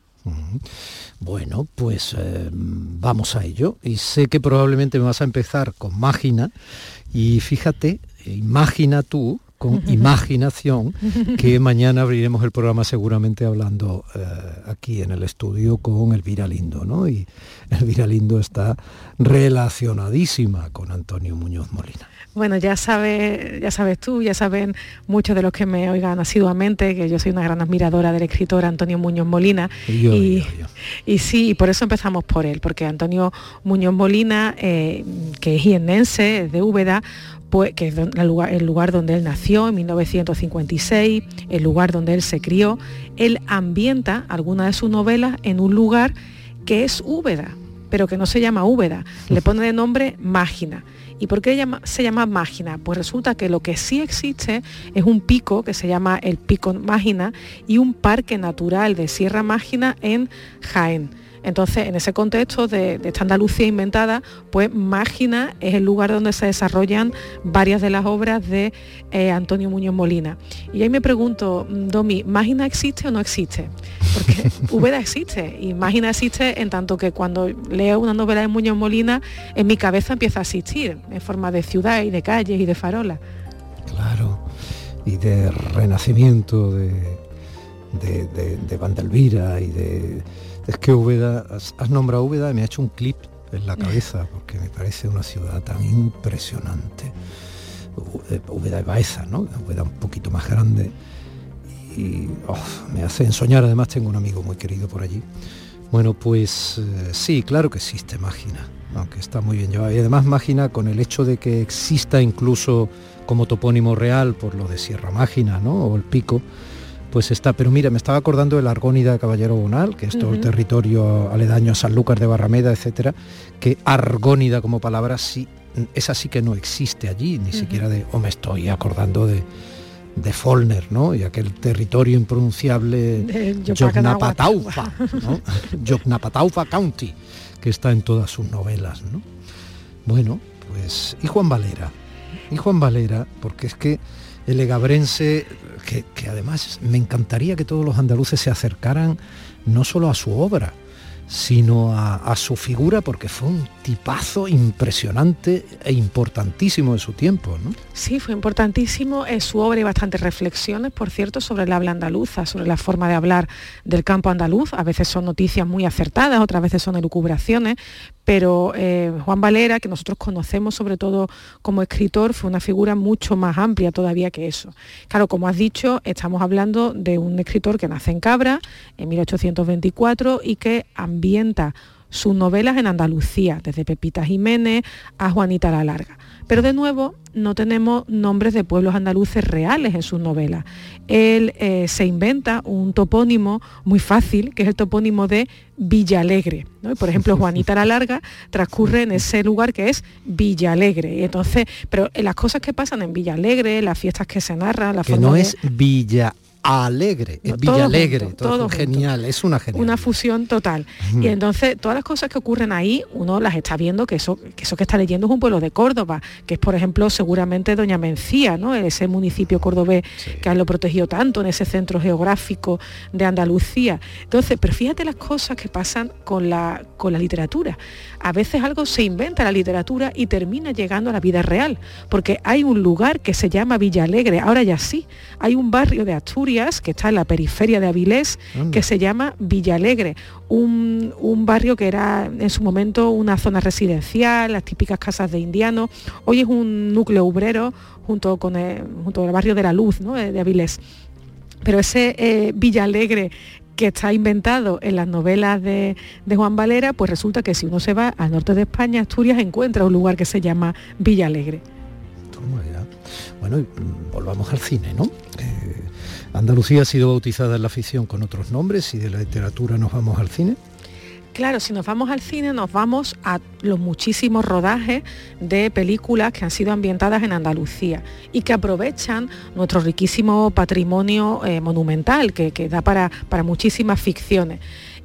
Bueno, pues eh, vamos a ello. Y sé que probablemente me vas a empezar con Mágina. Y fíjate, imagina tú, con imaginación, que mañana abriremos el programa seguramente hablando eh, aquí en el estudio con Elvira Lindo, ¿no? Y Elvira Lindo está relacionadísima con Antonio Muñoz Molina. Bueno, ya sabes, ya sabes tú, ya saben muchos de los que me oigan asiduamente que yo soy una gran admiradora del escritor Antonio Muñoz Molina. Y yo, y, y sí, y por eso empezamos por él, porque Antonio Muñoz Molina, eh, que es jiennense, es de Úbeda, pues, que es el lugar, donde él nació en 1956, el lugar donde él se crió, él ambienta algunas de sus novelas en un lugar que es Úbeda, pero que no se llama Úbeda, le pone de nombre Mágina. ¿Y por qué se llama Mágina? Pues resulta que lo que sí existe es un pico que se llama el Pico Mágina y un parque natural de Sierra Mágina en Jaén. Entonces, en ese contexto de, de esta Andalucía inventada, pues Mágina es el lugar donde se desarrollan varias de las obras de eh, Antonio Muñoz Molina. Y ahí me pregunto, mm, Domi, ¿Mágina existe o no existe? Porque Úbeda existe y Mágina existe en tanto que cuando leo una novela de Muñoz Molina, en mi cabeza empieza a existir en forma de ciudad y de calles y de farolas. Claro, y de renacimiento de, de, de, de Vandelvira y de... Es que Úbeda, has, nombrado Úbeda y me ha hecho un clip en la cabeza porque me parece una ciudad tan impresionante. Eh, Úbeda de Baeza, ¿no? Úbeda un poquito más grande y oh, me hace ensoñar. Además tengo un amigo muy querido por allí. Bueno, pues eh, sí, claro que existe Mágina, aunque está muy bien llevada. Y además Mágina con el hecho de que exista incluso como topónimo real por lo de Sierra Mágina, ¿no? O el Pico, pues está. Pero mira, me estaba acordando del Argónida de Caballero Bonal, que es todo el territorio aledaño a Sanlúcar de Barrameda, etcétera, que Argónida como palabra sí, esa sí que no existe allí, ni siquiera de, o me estoy acordando de de Follner, ¿no? Y aquel territorio impronunciable. Yocnapataufa, ¿no? Yocnapataufa County, que está en todas sus novelas, ¿no? Bueno, pues y Juan Valera, y Juan Valera, porque es que el egabrense, que, que además me encantaría que todos los andaluces se acercaran no solo a su obra, sino a, a su figura, porque fue un tipazo impresionante e importantísimo de su tiempo, ¿no? Sí, fue importantísimo. En su obra hay bastantes reflexiones, por cierto, sobre el habla andaluza, sobre la forma de hablar del campo andaluz. A veces son noticias muy acertadas, otras veces son elucubraciones, pero eh, Juan Valera, que nosotros conocemos sobre todo como escritor, fue una figura mucho más amplia todavía que eso. Claro, como has dicho, estamos hablando de un escritor que nace en Cabra en 1824 y que ambienta sus novelas en Andalucía, desde Pepita Jiménez a Juanita la Larga. Pero de nuevo, no tenemos nombres de pueblos andaluces reales en sus novelas. Él eh, se inventa un topónimo muy fácil, que es el topónimo de Villalegre. ¿no? Y, Por ejemplo, Juanita la Larga transcurre en ese lugar que es Villalegre. Y entonces, pero en las cosas que pasan en Villalegre, las fiestas que se narran, la que forma no de- es Villa Alegre, es No, todo Villa Alegre, junto, todo, todo genial, es una genial. una fusión total. Y entonces todas las cosas que ocurren ahí, uno las está viendo que eso, que eso que está leyendo es un pueblo de Córdoba, que es por ejemplo seguramente Doña Mencía, ¿no? ese municipio cordobés que lo protegido tanto en ese centro geográfico de Andalucía. Entonces, pero fíjate las cosas que pasan con la, con la literatura. A veces algo se inventa en la literatura y termina llegando a la vida real, porque hay un lugar que se llama Villalegre, ahora ya sí, hay un barrio de Asturias que está en la periferia de Avilés Anda. que se llama Villalegre, un, un barrio que era en su momento una zona residencial, las típicas casas de indianos, hoy es un núcleo obrero junto con el, junto al barrio de la Luz ¿no? de, Avilés. Pero ese eh, Villalegre que está inventado en las novelas de, de Juan Valera, pues resulta que si uno se va al norte de España, Asturias, encuentra un lugar que se llama Villalegre. Toma ya. Bueno, mm, volvamos al cine, ¿no? Eh, Andalucía ha sido bautizada en la ficción con otros nombres y de la literatura nos vamos al cine. Claro, si nos vamos al cine, nos vamos a los muchísimos rodajes de películas que han sido ambientadas en Andalucía y que aprovechan nuestro riquísimo patrimonio eh, monumental que, que da para, para muchísimas ficciones.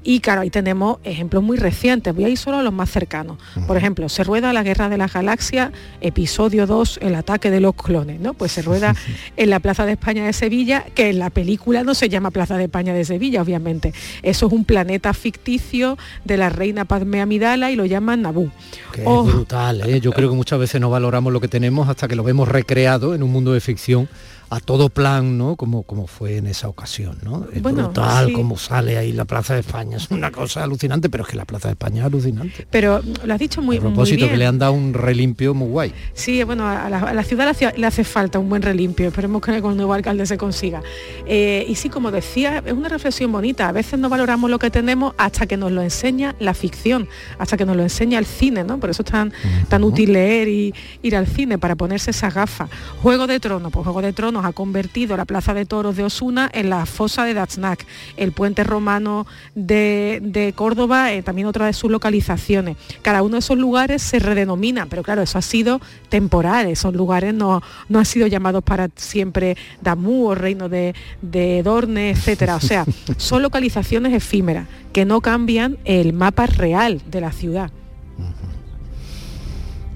Y claro, ahí tenemos ejemplos muy recientes, voy a ir solo a los más cercanos. Por ejemplo, se rueda La Guerra de las Galaxias, episodio 2, El ataque de los clones, ¿no? Pues se rueda en la Plaza de España de Sevilla, que en la película no se llama Plaza de España de Sevilla, obviamente. Eso es un planeta ficticio de la reina Padme Amidala y lo llaman Naboo. Que Oh, es brutal, ¿eh? Yo creo que muchas veces no valoramos lo que tenemos hasta que lo vemos recreado en un mundo de ficción a todo plan, ¿no? Como, como fue en esa ocasión, ¿no? Es Bueno, brutal sí. como sale ahí la Plaza de España. Es una cosa alucinante, pero es que la Plaza de España es alucinante. pero lo has dicho muy, a muy propósito, bien. que le han dado un relimpio muy guay. Sí, bueno, a la, a la ciudad le hace, falta un buen relimpio, esperemos que con el nuevo alcalde se consiga. Eh, y sí, como decía, es una reflexión bonita, a veces no valoramos lo que tenemos hasta que nos lo enseña la ficción, hasta que nos lo enseña el cine, ¿no? Por eso es tan, tan útil leer y ir al cine, para ponerse esa gafa. Juego de Tronos, pues Juego de Tronos nos ha convertido la Plaza de Toros de Osuna en la fosa de Daznac, el puente romano de, de Córdoba, eh, también otra de sus localizaciones. Cada uno de esos lugares se redenomina, pero claro, eso ha sido temporal, esos lugares no, no han sido llamados para siempre Damú o Reino de, de Dorne, etcétera. O sea, son localizaciones efímeras que no cambian el mapa real de la ciudad.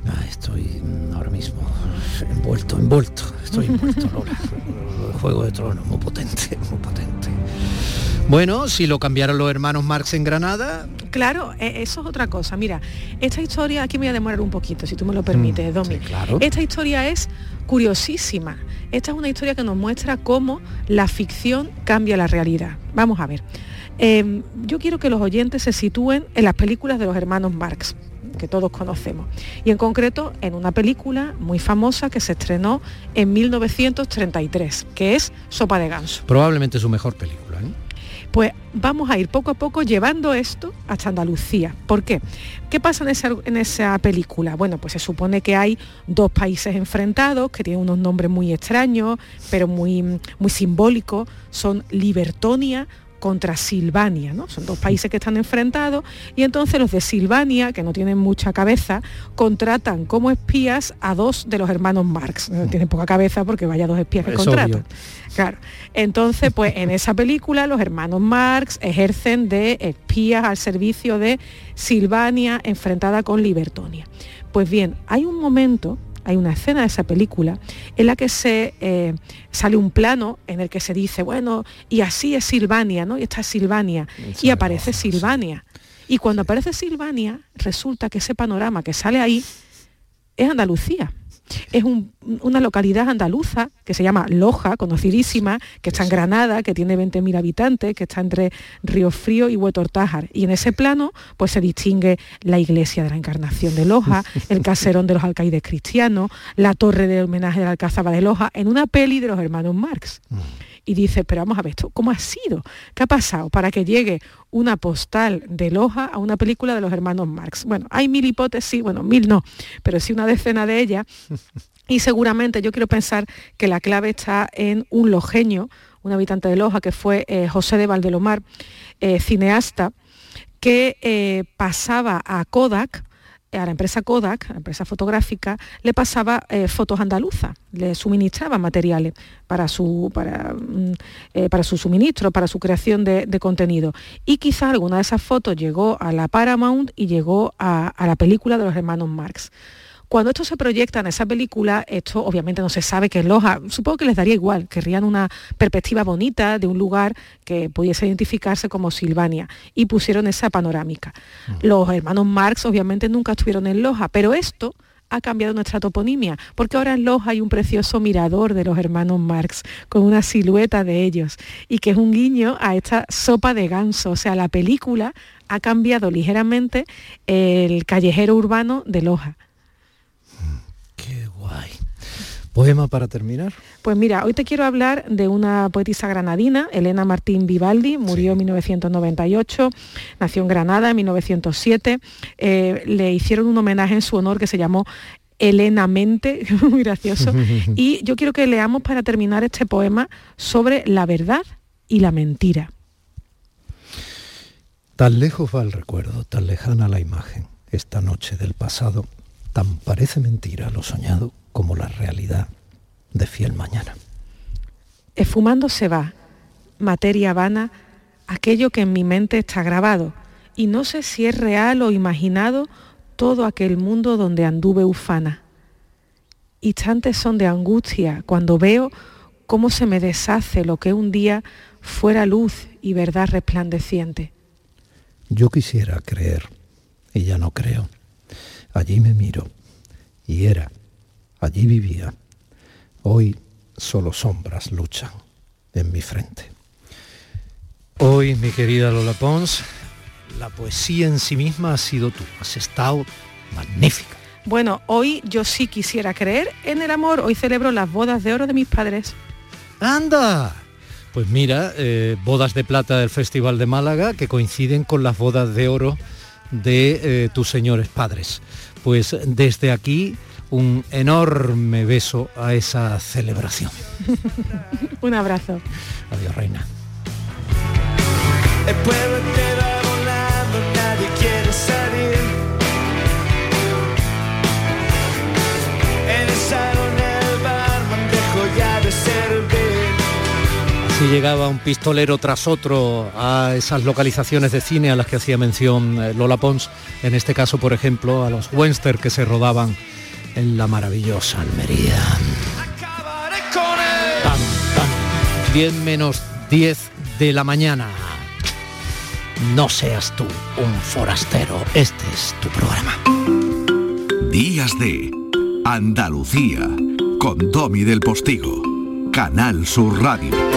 Ah, estoy ahora mismo envuelto, envuelto. Estoy envuelto, Lola. El Juego de Tronos, muy potente, muy potente. Bueno, si lo cambiaron los hermanos Marx en Granada, Claro, e- eso es otra cosa. Mira, esta historia, aquí me voy a demorar un poquito, si tú me lo permites, Domi. claro. Esta historia es curiosísima. Esta es una historia que nos muestra cómo la ficción cambia la realidad. Vamos a ver. Eh, yo quiero que los oyentes se sitúen en las películas de los hermanos Marx que todos conocemos. Y en concreto en una película muy famosa que se estrenó en 1933, que es Sopa de Ganso. probablemente su mejor película. ¿eh? Pues vamos a ir poco a poco llevando esto hasta Andalucía. ¿Por qué? ¿Qué pasa en esa, en esa película? Bueno, pues se supone que hay dos países enfrentados que tienen unos nombres muy extraños, pero muy, muy simbólicos. Son Libertonia contra Silvania, ¿no? Son dos países que están enfrentados y entonces los de Silvania, que no tienen mucha cabeza, contratan como espías a dos de los hermanos Marx. No tienen poca cabeza porque vaya dos espías que Es contratan. obvio. Claro. Entonces, pues en esa película los hermanos Marx ejercen de espías al servicio de Silvania enfrentada con Libertonia. Pues bien, hay un momento, hay una escena de esa película en la que se eh, sale un plano en el que se dice, bueno, y así es Silvania, ¿no? Y esta es Silvania. Y aparece Silvania. Y cuando aparece Silvania, resulta que ese panorama que sale ahí es Andalucía. Es un- una localidad andaluza que se llama Loja, conocidísima, que está en Granada, que tiene 20.000 habitantes, que está entre Río Frío y Huetortájar. Y en ese plano pues se distingue la iglesia de la Encarnación de Loja, el caserón de los alcaides cristianos, la torre de homenaje de la Alcázaba de Loja, en una peli de los hermanos Marx y dice, pero vamos a ver, ¿esto cómo ha sido? ¿Qué ha pasado para que llegue una postal de Loja a una película de los hermanos Marx? Bueno, hay mil hipótesis, bueno, mil no, pero sí una decena de ellas. Y seguramente yo quiero pensar que la clave está en un lojeño, un habitante de Loja, que fue eh, José de Valdelomar, eh, cineasta, que eh, pasaba a Kodak, a la empresa Kodak, la empresa fotográfica, le pasaba eh, fotos andaluzas, le suministraba materiales para su, para, mm, eh, para su suministro, para su creación de, de contenido. Y quizá alguna de esas fotos llegó a la Paramount y llegó a, a la película de los hermanos Marx. Cuando esto se proyecta en esa película, esto obviamente no se sabe que es Loja. Supongo que les daría igual, querrían una perspectiva bonita de un lugar que pudiese identificarse como Silvania y pusieron esa panorámica. Los hermanos Marx obviamente nunca estuvieron en Loja, pero esto ha cambiado nuestra toponimia, porque ahora en Loja hay un precioso mirador de los hermanos Marx, con una silueta de ellos, y que es un guiño a esta sopa de ganso. O sea, la película ha cambiado ligeramente el callejero urbano de Loja. Poema para terminar. Pues mira, hoy te quiero hablar de una poetisa granadina, Elena Martín Vivaldi, murió en 1998, nació en Granada en 1907, eh, le hicieron un homenaje en su honor que se llamó Elena Mente, muy gracioso, y yo quiero que leamos para terminar este poema sobre la verdad y la mentira. Tan lejos va el recuerdo, tan lejana la imagen, esta noche del pasado, tan parece mentira lo soñado como la realidad de fiel mañana. Esfumando se va, materia vana, aquello que en mi mente está grabado, y no sé si es real o imaginado todo aquel mundo donde anduve ufana. Instantes son de angustia cuando veo cómo se me deshace lo que un día fuera luz y verdad resplandeciente. Yo quisiera creer, y ya no creo. Allí me miro, y era, allí vivía. Hoy solo sombras luchan en mi frente. Hoy, mi querida Lola Pons, la poesía en sí misma ha sido tú. Has estado magnífica. Bueno, hoy yo sí quisiera creer en el amor. Hoy celebro las bodas de oro de mis padres. ¡Anda! Pues mira, eh, bodas de plata del Festival de Málaga que coinciden con las bodas de oro de eh, tus señores padres. Pues desde aquí un enorme beso a esa celebración. un abrazo. Adiós, reina. El pueblo queda volando, nadie quiere salir. Así llegaba un pistolero tras otro a esas localizaciones de cine a las que hacía mención eh, Lola Pons, en este caso, por ejemplo, a los western que se rodaban en la maravillosa Almería. Pam, pam. 10 menos 10 de la mañana. No seas tú un forastero, este es tu programa. Días de Andalucía con Domi del Postigo, Canal Sur Radio.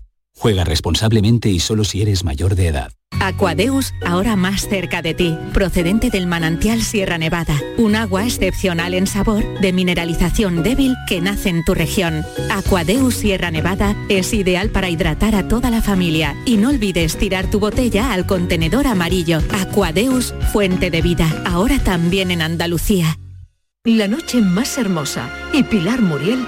Juega responsablemente y solo si eres mayor de edad. Aquadeus, ahora más cerca de ti, procedente del manantial Sierra Nevada, un agua excepcional en sabor, de mineralización débil que nace en tu región. Aquadeus Sierra Nevada es ideal para hidratar a toda la familia y no olvides tirar tu botella al contenedor amarillo. Aquadeus, fuente de vida, ahora también en Andalucía. La noche más hermosa y Pilar Muriel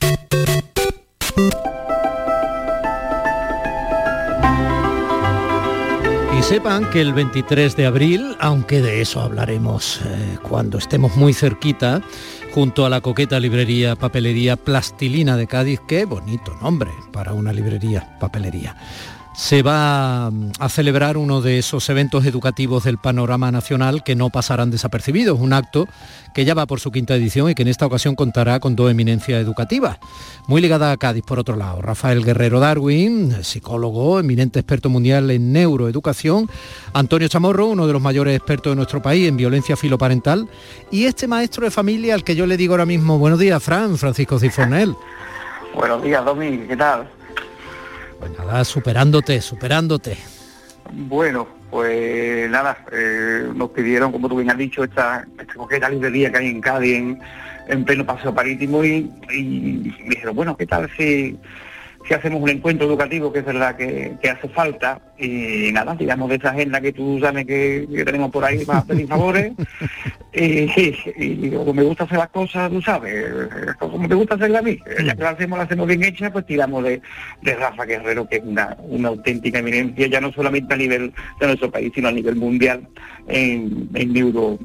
Sepan que el 23 de abril, aunque de eso hablaremos eh, cuando estemos muy cerquita, junto a la coqueta librería Papelería Plastilina de Cádiz, qué bonito nombre para una librería papelería se va mm, a celebrar uno de esos eventos educativos del panorama nacional que no pasarán desapercibidos, un acto que ya va por su quinta edición y que en esta ocasión contará con dos eminencias educativas. Muy ligada a Cádiz, por otro lado, Rafael Guerrero Darwin, psicólogo, eminente experto mundial en neuroeducación, Antonio Chamorro, uno de los mayores expertos de nuestro país en violencia filoparental, y este maestro de familia al que yo le digo ahora mismo, buenos días, Fran, Francisco Cifornel. Buenos días, Domi, ¿qué tal? Pues nada, superándote, superándote. Bueno, pues nada, eh, nos pidieron, como tú bien has dicho, esta, esta coqueta librería que hay en Cádiz, en, en pleno paseo marítimo, y, y dijeron, bueno, ¿qué tal si, si hacemos un encuentro educativo, que es verdad que, que hace falta? Y nada, digamos de esa agenda que tú sabes que, que tenemos por ahí para pedir favores, y, y, y como me gusta hacer las cosas, tú sabes, como me gusta hacerlas a mí, ya que las hacemos, las hacemos bien hechas, pues tiramos de, de Rafa Guerrero, que es una, una auténtica eminencia, ya no solamente a nivel de nuestro país, sino a nivel mundial en, en neuro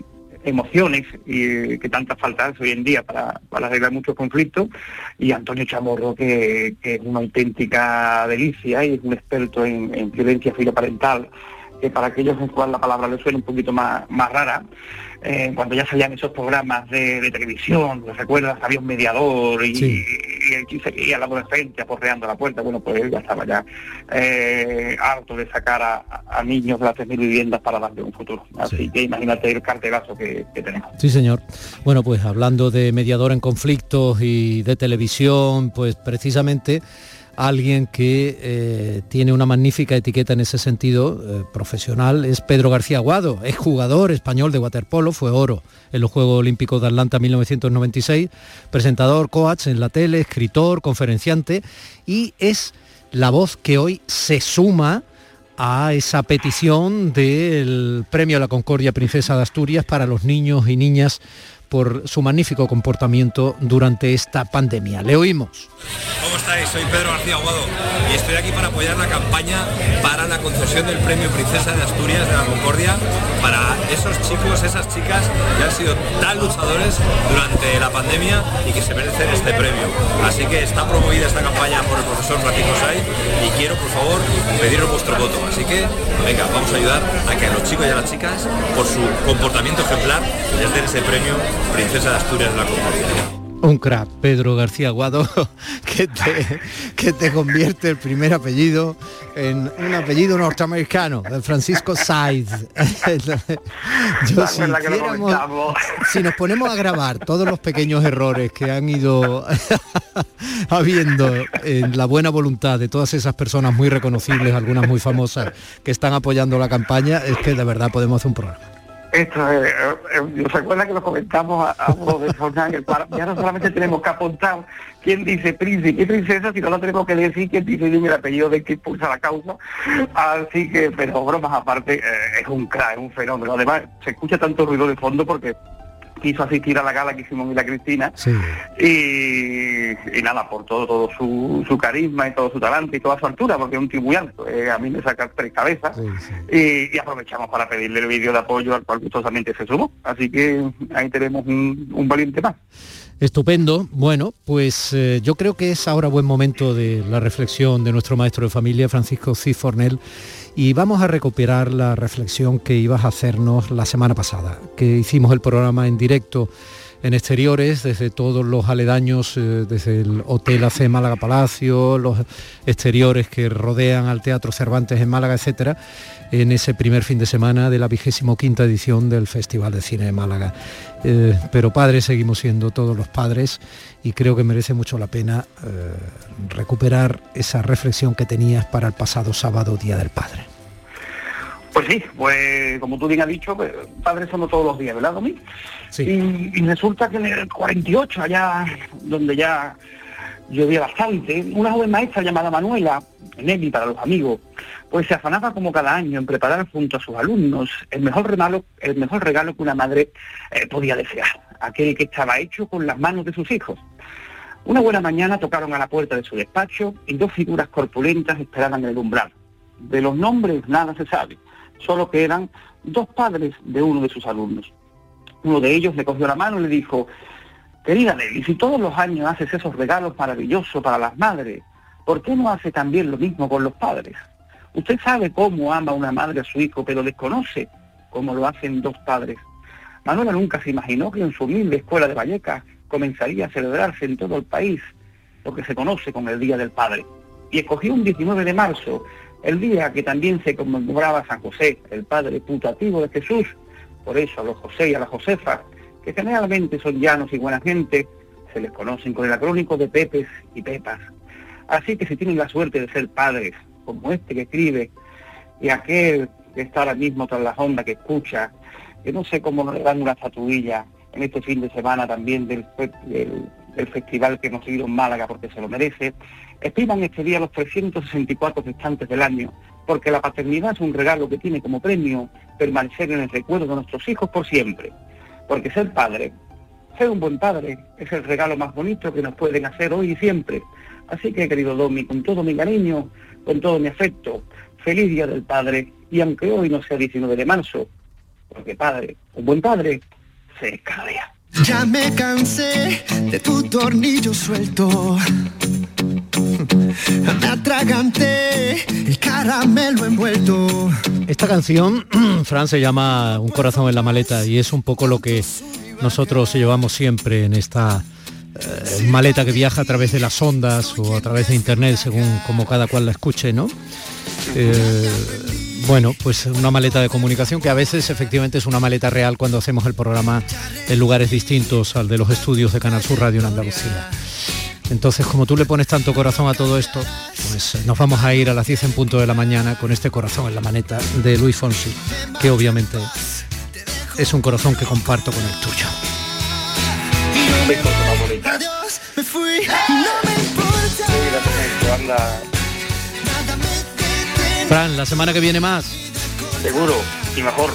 emociones y que tanta falta hace hoy en día para, para arreglar muchos conflictos y Antonio Chamorro que, es una auténtica delicia y es un experto en, en violencia filoparental que para aquellos en cual la palabra le suena un poquito más, más rara, eh, cuando ya salían esos programas de, de televisión, ¿lo recuerdas? Había un mediador y, Sí. y, y seguía la adolescente aporreando la puerta, bueno, pues él ya estaba ya eh, harto de sacar a, a niños de las 3.000 viviendas para darle un futuro. Así que imagínate el cartelazo que, que tenemos. Sí, señor. Bueno, pues hablando de mediador en conflictos y de televisión, pues precisamente alguien que eh, tiene una magnífica etiqueta en ese sentido eh, profesional es Pedro García Aguado, es jugador español de waterpolo, fue oro en los Juegos Olímpicos de Atlanta 1996, presentador, coach en la tele, escritor, conferenciante y es la voz que hoy se suma a esa petición del Premio a la Concordia Princesa de Asturias para los niños y niñas por su magnífico comportamiento durante esta pandemia. Le oímos. ¿Cómo estáis? Soy Pedro García Aguado y estoy aquí para apoyar la campaña para la concesión del premio Princesa de Asturias de la Concordia para esos chicos, esas chicas que han sido tan luchadores durante la pandemia y que se merecen este premio. Así que está promovida esta campaña por el profesor Francisco Say y quiero por favor pediros vuestro voto. Así que venga, vamos a ayudar a que a los chicos y a las chicas, por su comportamiento ejemplar, les den ese premio Princesa de Asturias de la Concordia. Un crack, Pedro García Guado, que te, que te convierte el primer apellido en un apellido norteamericano, de Francisco Saiz. Yo, si, hiciéramos- si nos ponemos a grabar todos los pequeños errores que han ido habiendo en la buena voluntad de todas esas personas muy reconocibles, algunas muy famosas, que están apoyando la campaña, es que de verdad podemos hacer un programa. Esto es, eh, eh, ¿se acuerda que lo comentamos a, uno de jornal? Ya no solamente tenemos que apuntar quién dice príncipe y princesa, sino no tenemos que decir quién dice el apellido de que impulsa la causa. Así que, pero bromas aparte, eh, es un crack, es un fenómeno. Además, se escucha tanto ruido de fondo porque quiso asistir a la gala que hicimos la Cristina y, y nada, por todo, todo su, su carisma y todo su talante y toda su altura, porque es un tío muy alto, eh, a mí me saca tres cabezas y, y aprovechamos para pedirle el vídeo de apoyo al cual gustosamente se sumó. Así que ahí tenemos un, un valiente más. Estupendo. Bueno, pues eh, yo creo que es ahora buen momento de la reflexión de nuestro maestro de familia, Francisco Cifornel, y vamos a recuperar la reflexión que ibas a hacernos la semana pasada, que hicimos el programa en directo en exteriores, desde todos los aledaños, eh, desde el Hotel AC Málaga Palacio, los exteriores que rodean al Teatro Cervantes en Málaga, etcétera, en ese primer fin de semana de la vigésimo quinta edición del Festival de Cine de Málaga. Eh, pero padres seguimos siendo todos los padres y creo que merece mucho la pena eh, recuperar esa reflexión que tenías para el pasado sábado, Día del Padre. Pues sí, pues como tú bien has dicho, pues, padres somos todos los días, ¿verdad, Domi? Y, y resulta que en el 48, allá donde ya llovía bastante, una joven maestra llamada Manuela, Nelly para los amigos, pues se afanaba como cada año en preparar junto a sus alumnos el mejor regalo, el mejor regalo que una madre eh, podía desear, aquel que estaba hecho con las manos de sus hijos. Una buena mañana tocaron a la puerta de su despacho y dos figuras corpulentas esperaban en el umbral. De los nombres nada se sabe, solo que eran dos padres de uno de sus alumnos. Uno de ellos le cogió la mano y le dijo, querida Nelly, si todos los años haces esos regalos maravillosos para las madres, ¿por qué no hace también lo mismo con los padres? Usted sabe cómo ama una madre a su hijo, pero desconoce cómo lo hacen dos padres. Manuela nunca se imaginó que en su humilde escuela de Vallecas comenzaría a celebrarse en todo el país lo que se conoce como el Día del Padre. Y escogió un 19 de marzo, el día que también se conmemoraba San José, el padre putativo de Jesús. Por eso a los José y a las Josefas, que generalmente son llanos y buena gente, se les conocen con el acrónico de Pepes y Pepas. Así que si tienen la suerte de ser padres, como este que escribe, y aquel que está ahora mismo tras la onda que escucha, que no sé cómo le dan una estatuilla en este fin de semana también del- del festival que hemos seguido en Málaga porque se lo merece, expriman este día los 364 restantes del año, porque la paternidad es un regalo que tiene como premio permanecer en el recuerdo de nuestros hijos por siempre. Porque ser padre, ser un buen padre, es el regalo más bonito que nos pueden hacer hoy y siempre. Así que, querido Domi, con todo mi cariño, con todo mi afecto, feliz Día del Padre, y aunque hoy no sea 19 de marzo, porque padre, un buen padre, se día. Ya me cansé de tu tornillo suelto. Me atraganté el caramelo envuelto. Esta canción, Fran, se llama Un corazón en la maleta y es un poco lo que nosotros llevamos siempre en esta eh, maleta que viaja a través de las ondas o a través de internet, según como cada cual la escuche, ¿no? Eh, bueno, pues una maleta de comunicación que a veces efectivamente es una maleta real cuando hacemos el programa en lugares distintos al de los estudios de Canal Sur Radio en Andalucía. Entonces, como tú le pones tanto corazón a todo esto, pues nos vamos a ir a las 10 en punto de la mañana con este corazón en la maneta de Luis Fonsi, que obviamente es un corazón que comparto con el tuyo. Me fui. Fran, la semana que viene más. Seguro, y mejor.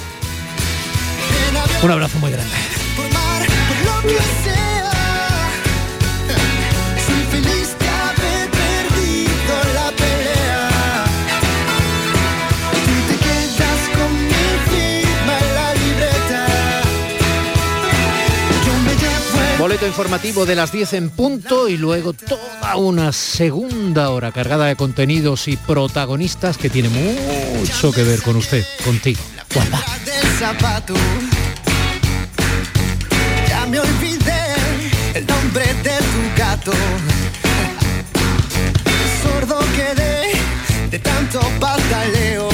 Un abrazo muy grande. Boleto informativo de las 10 en punto y luego toda una segunda hora cargada de contenidos y protagonistas que tiene mucho que ver con usted, contigo. Guapa. Ya me olvidé el nombre de tu gato. Sordo quedé de tanto pataleo.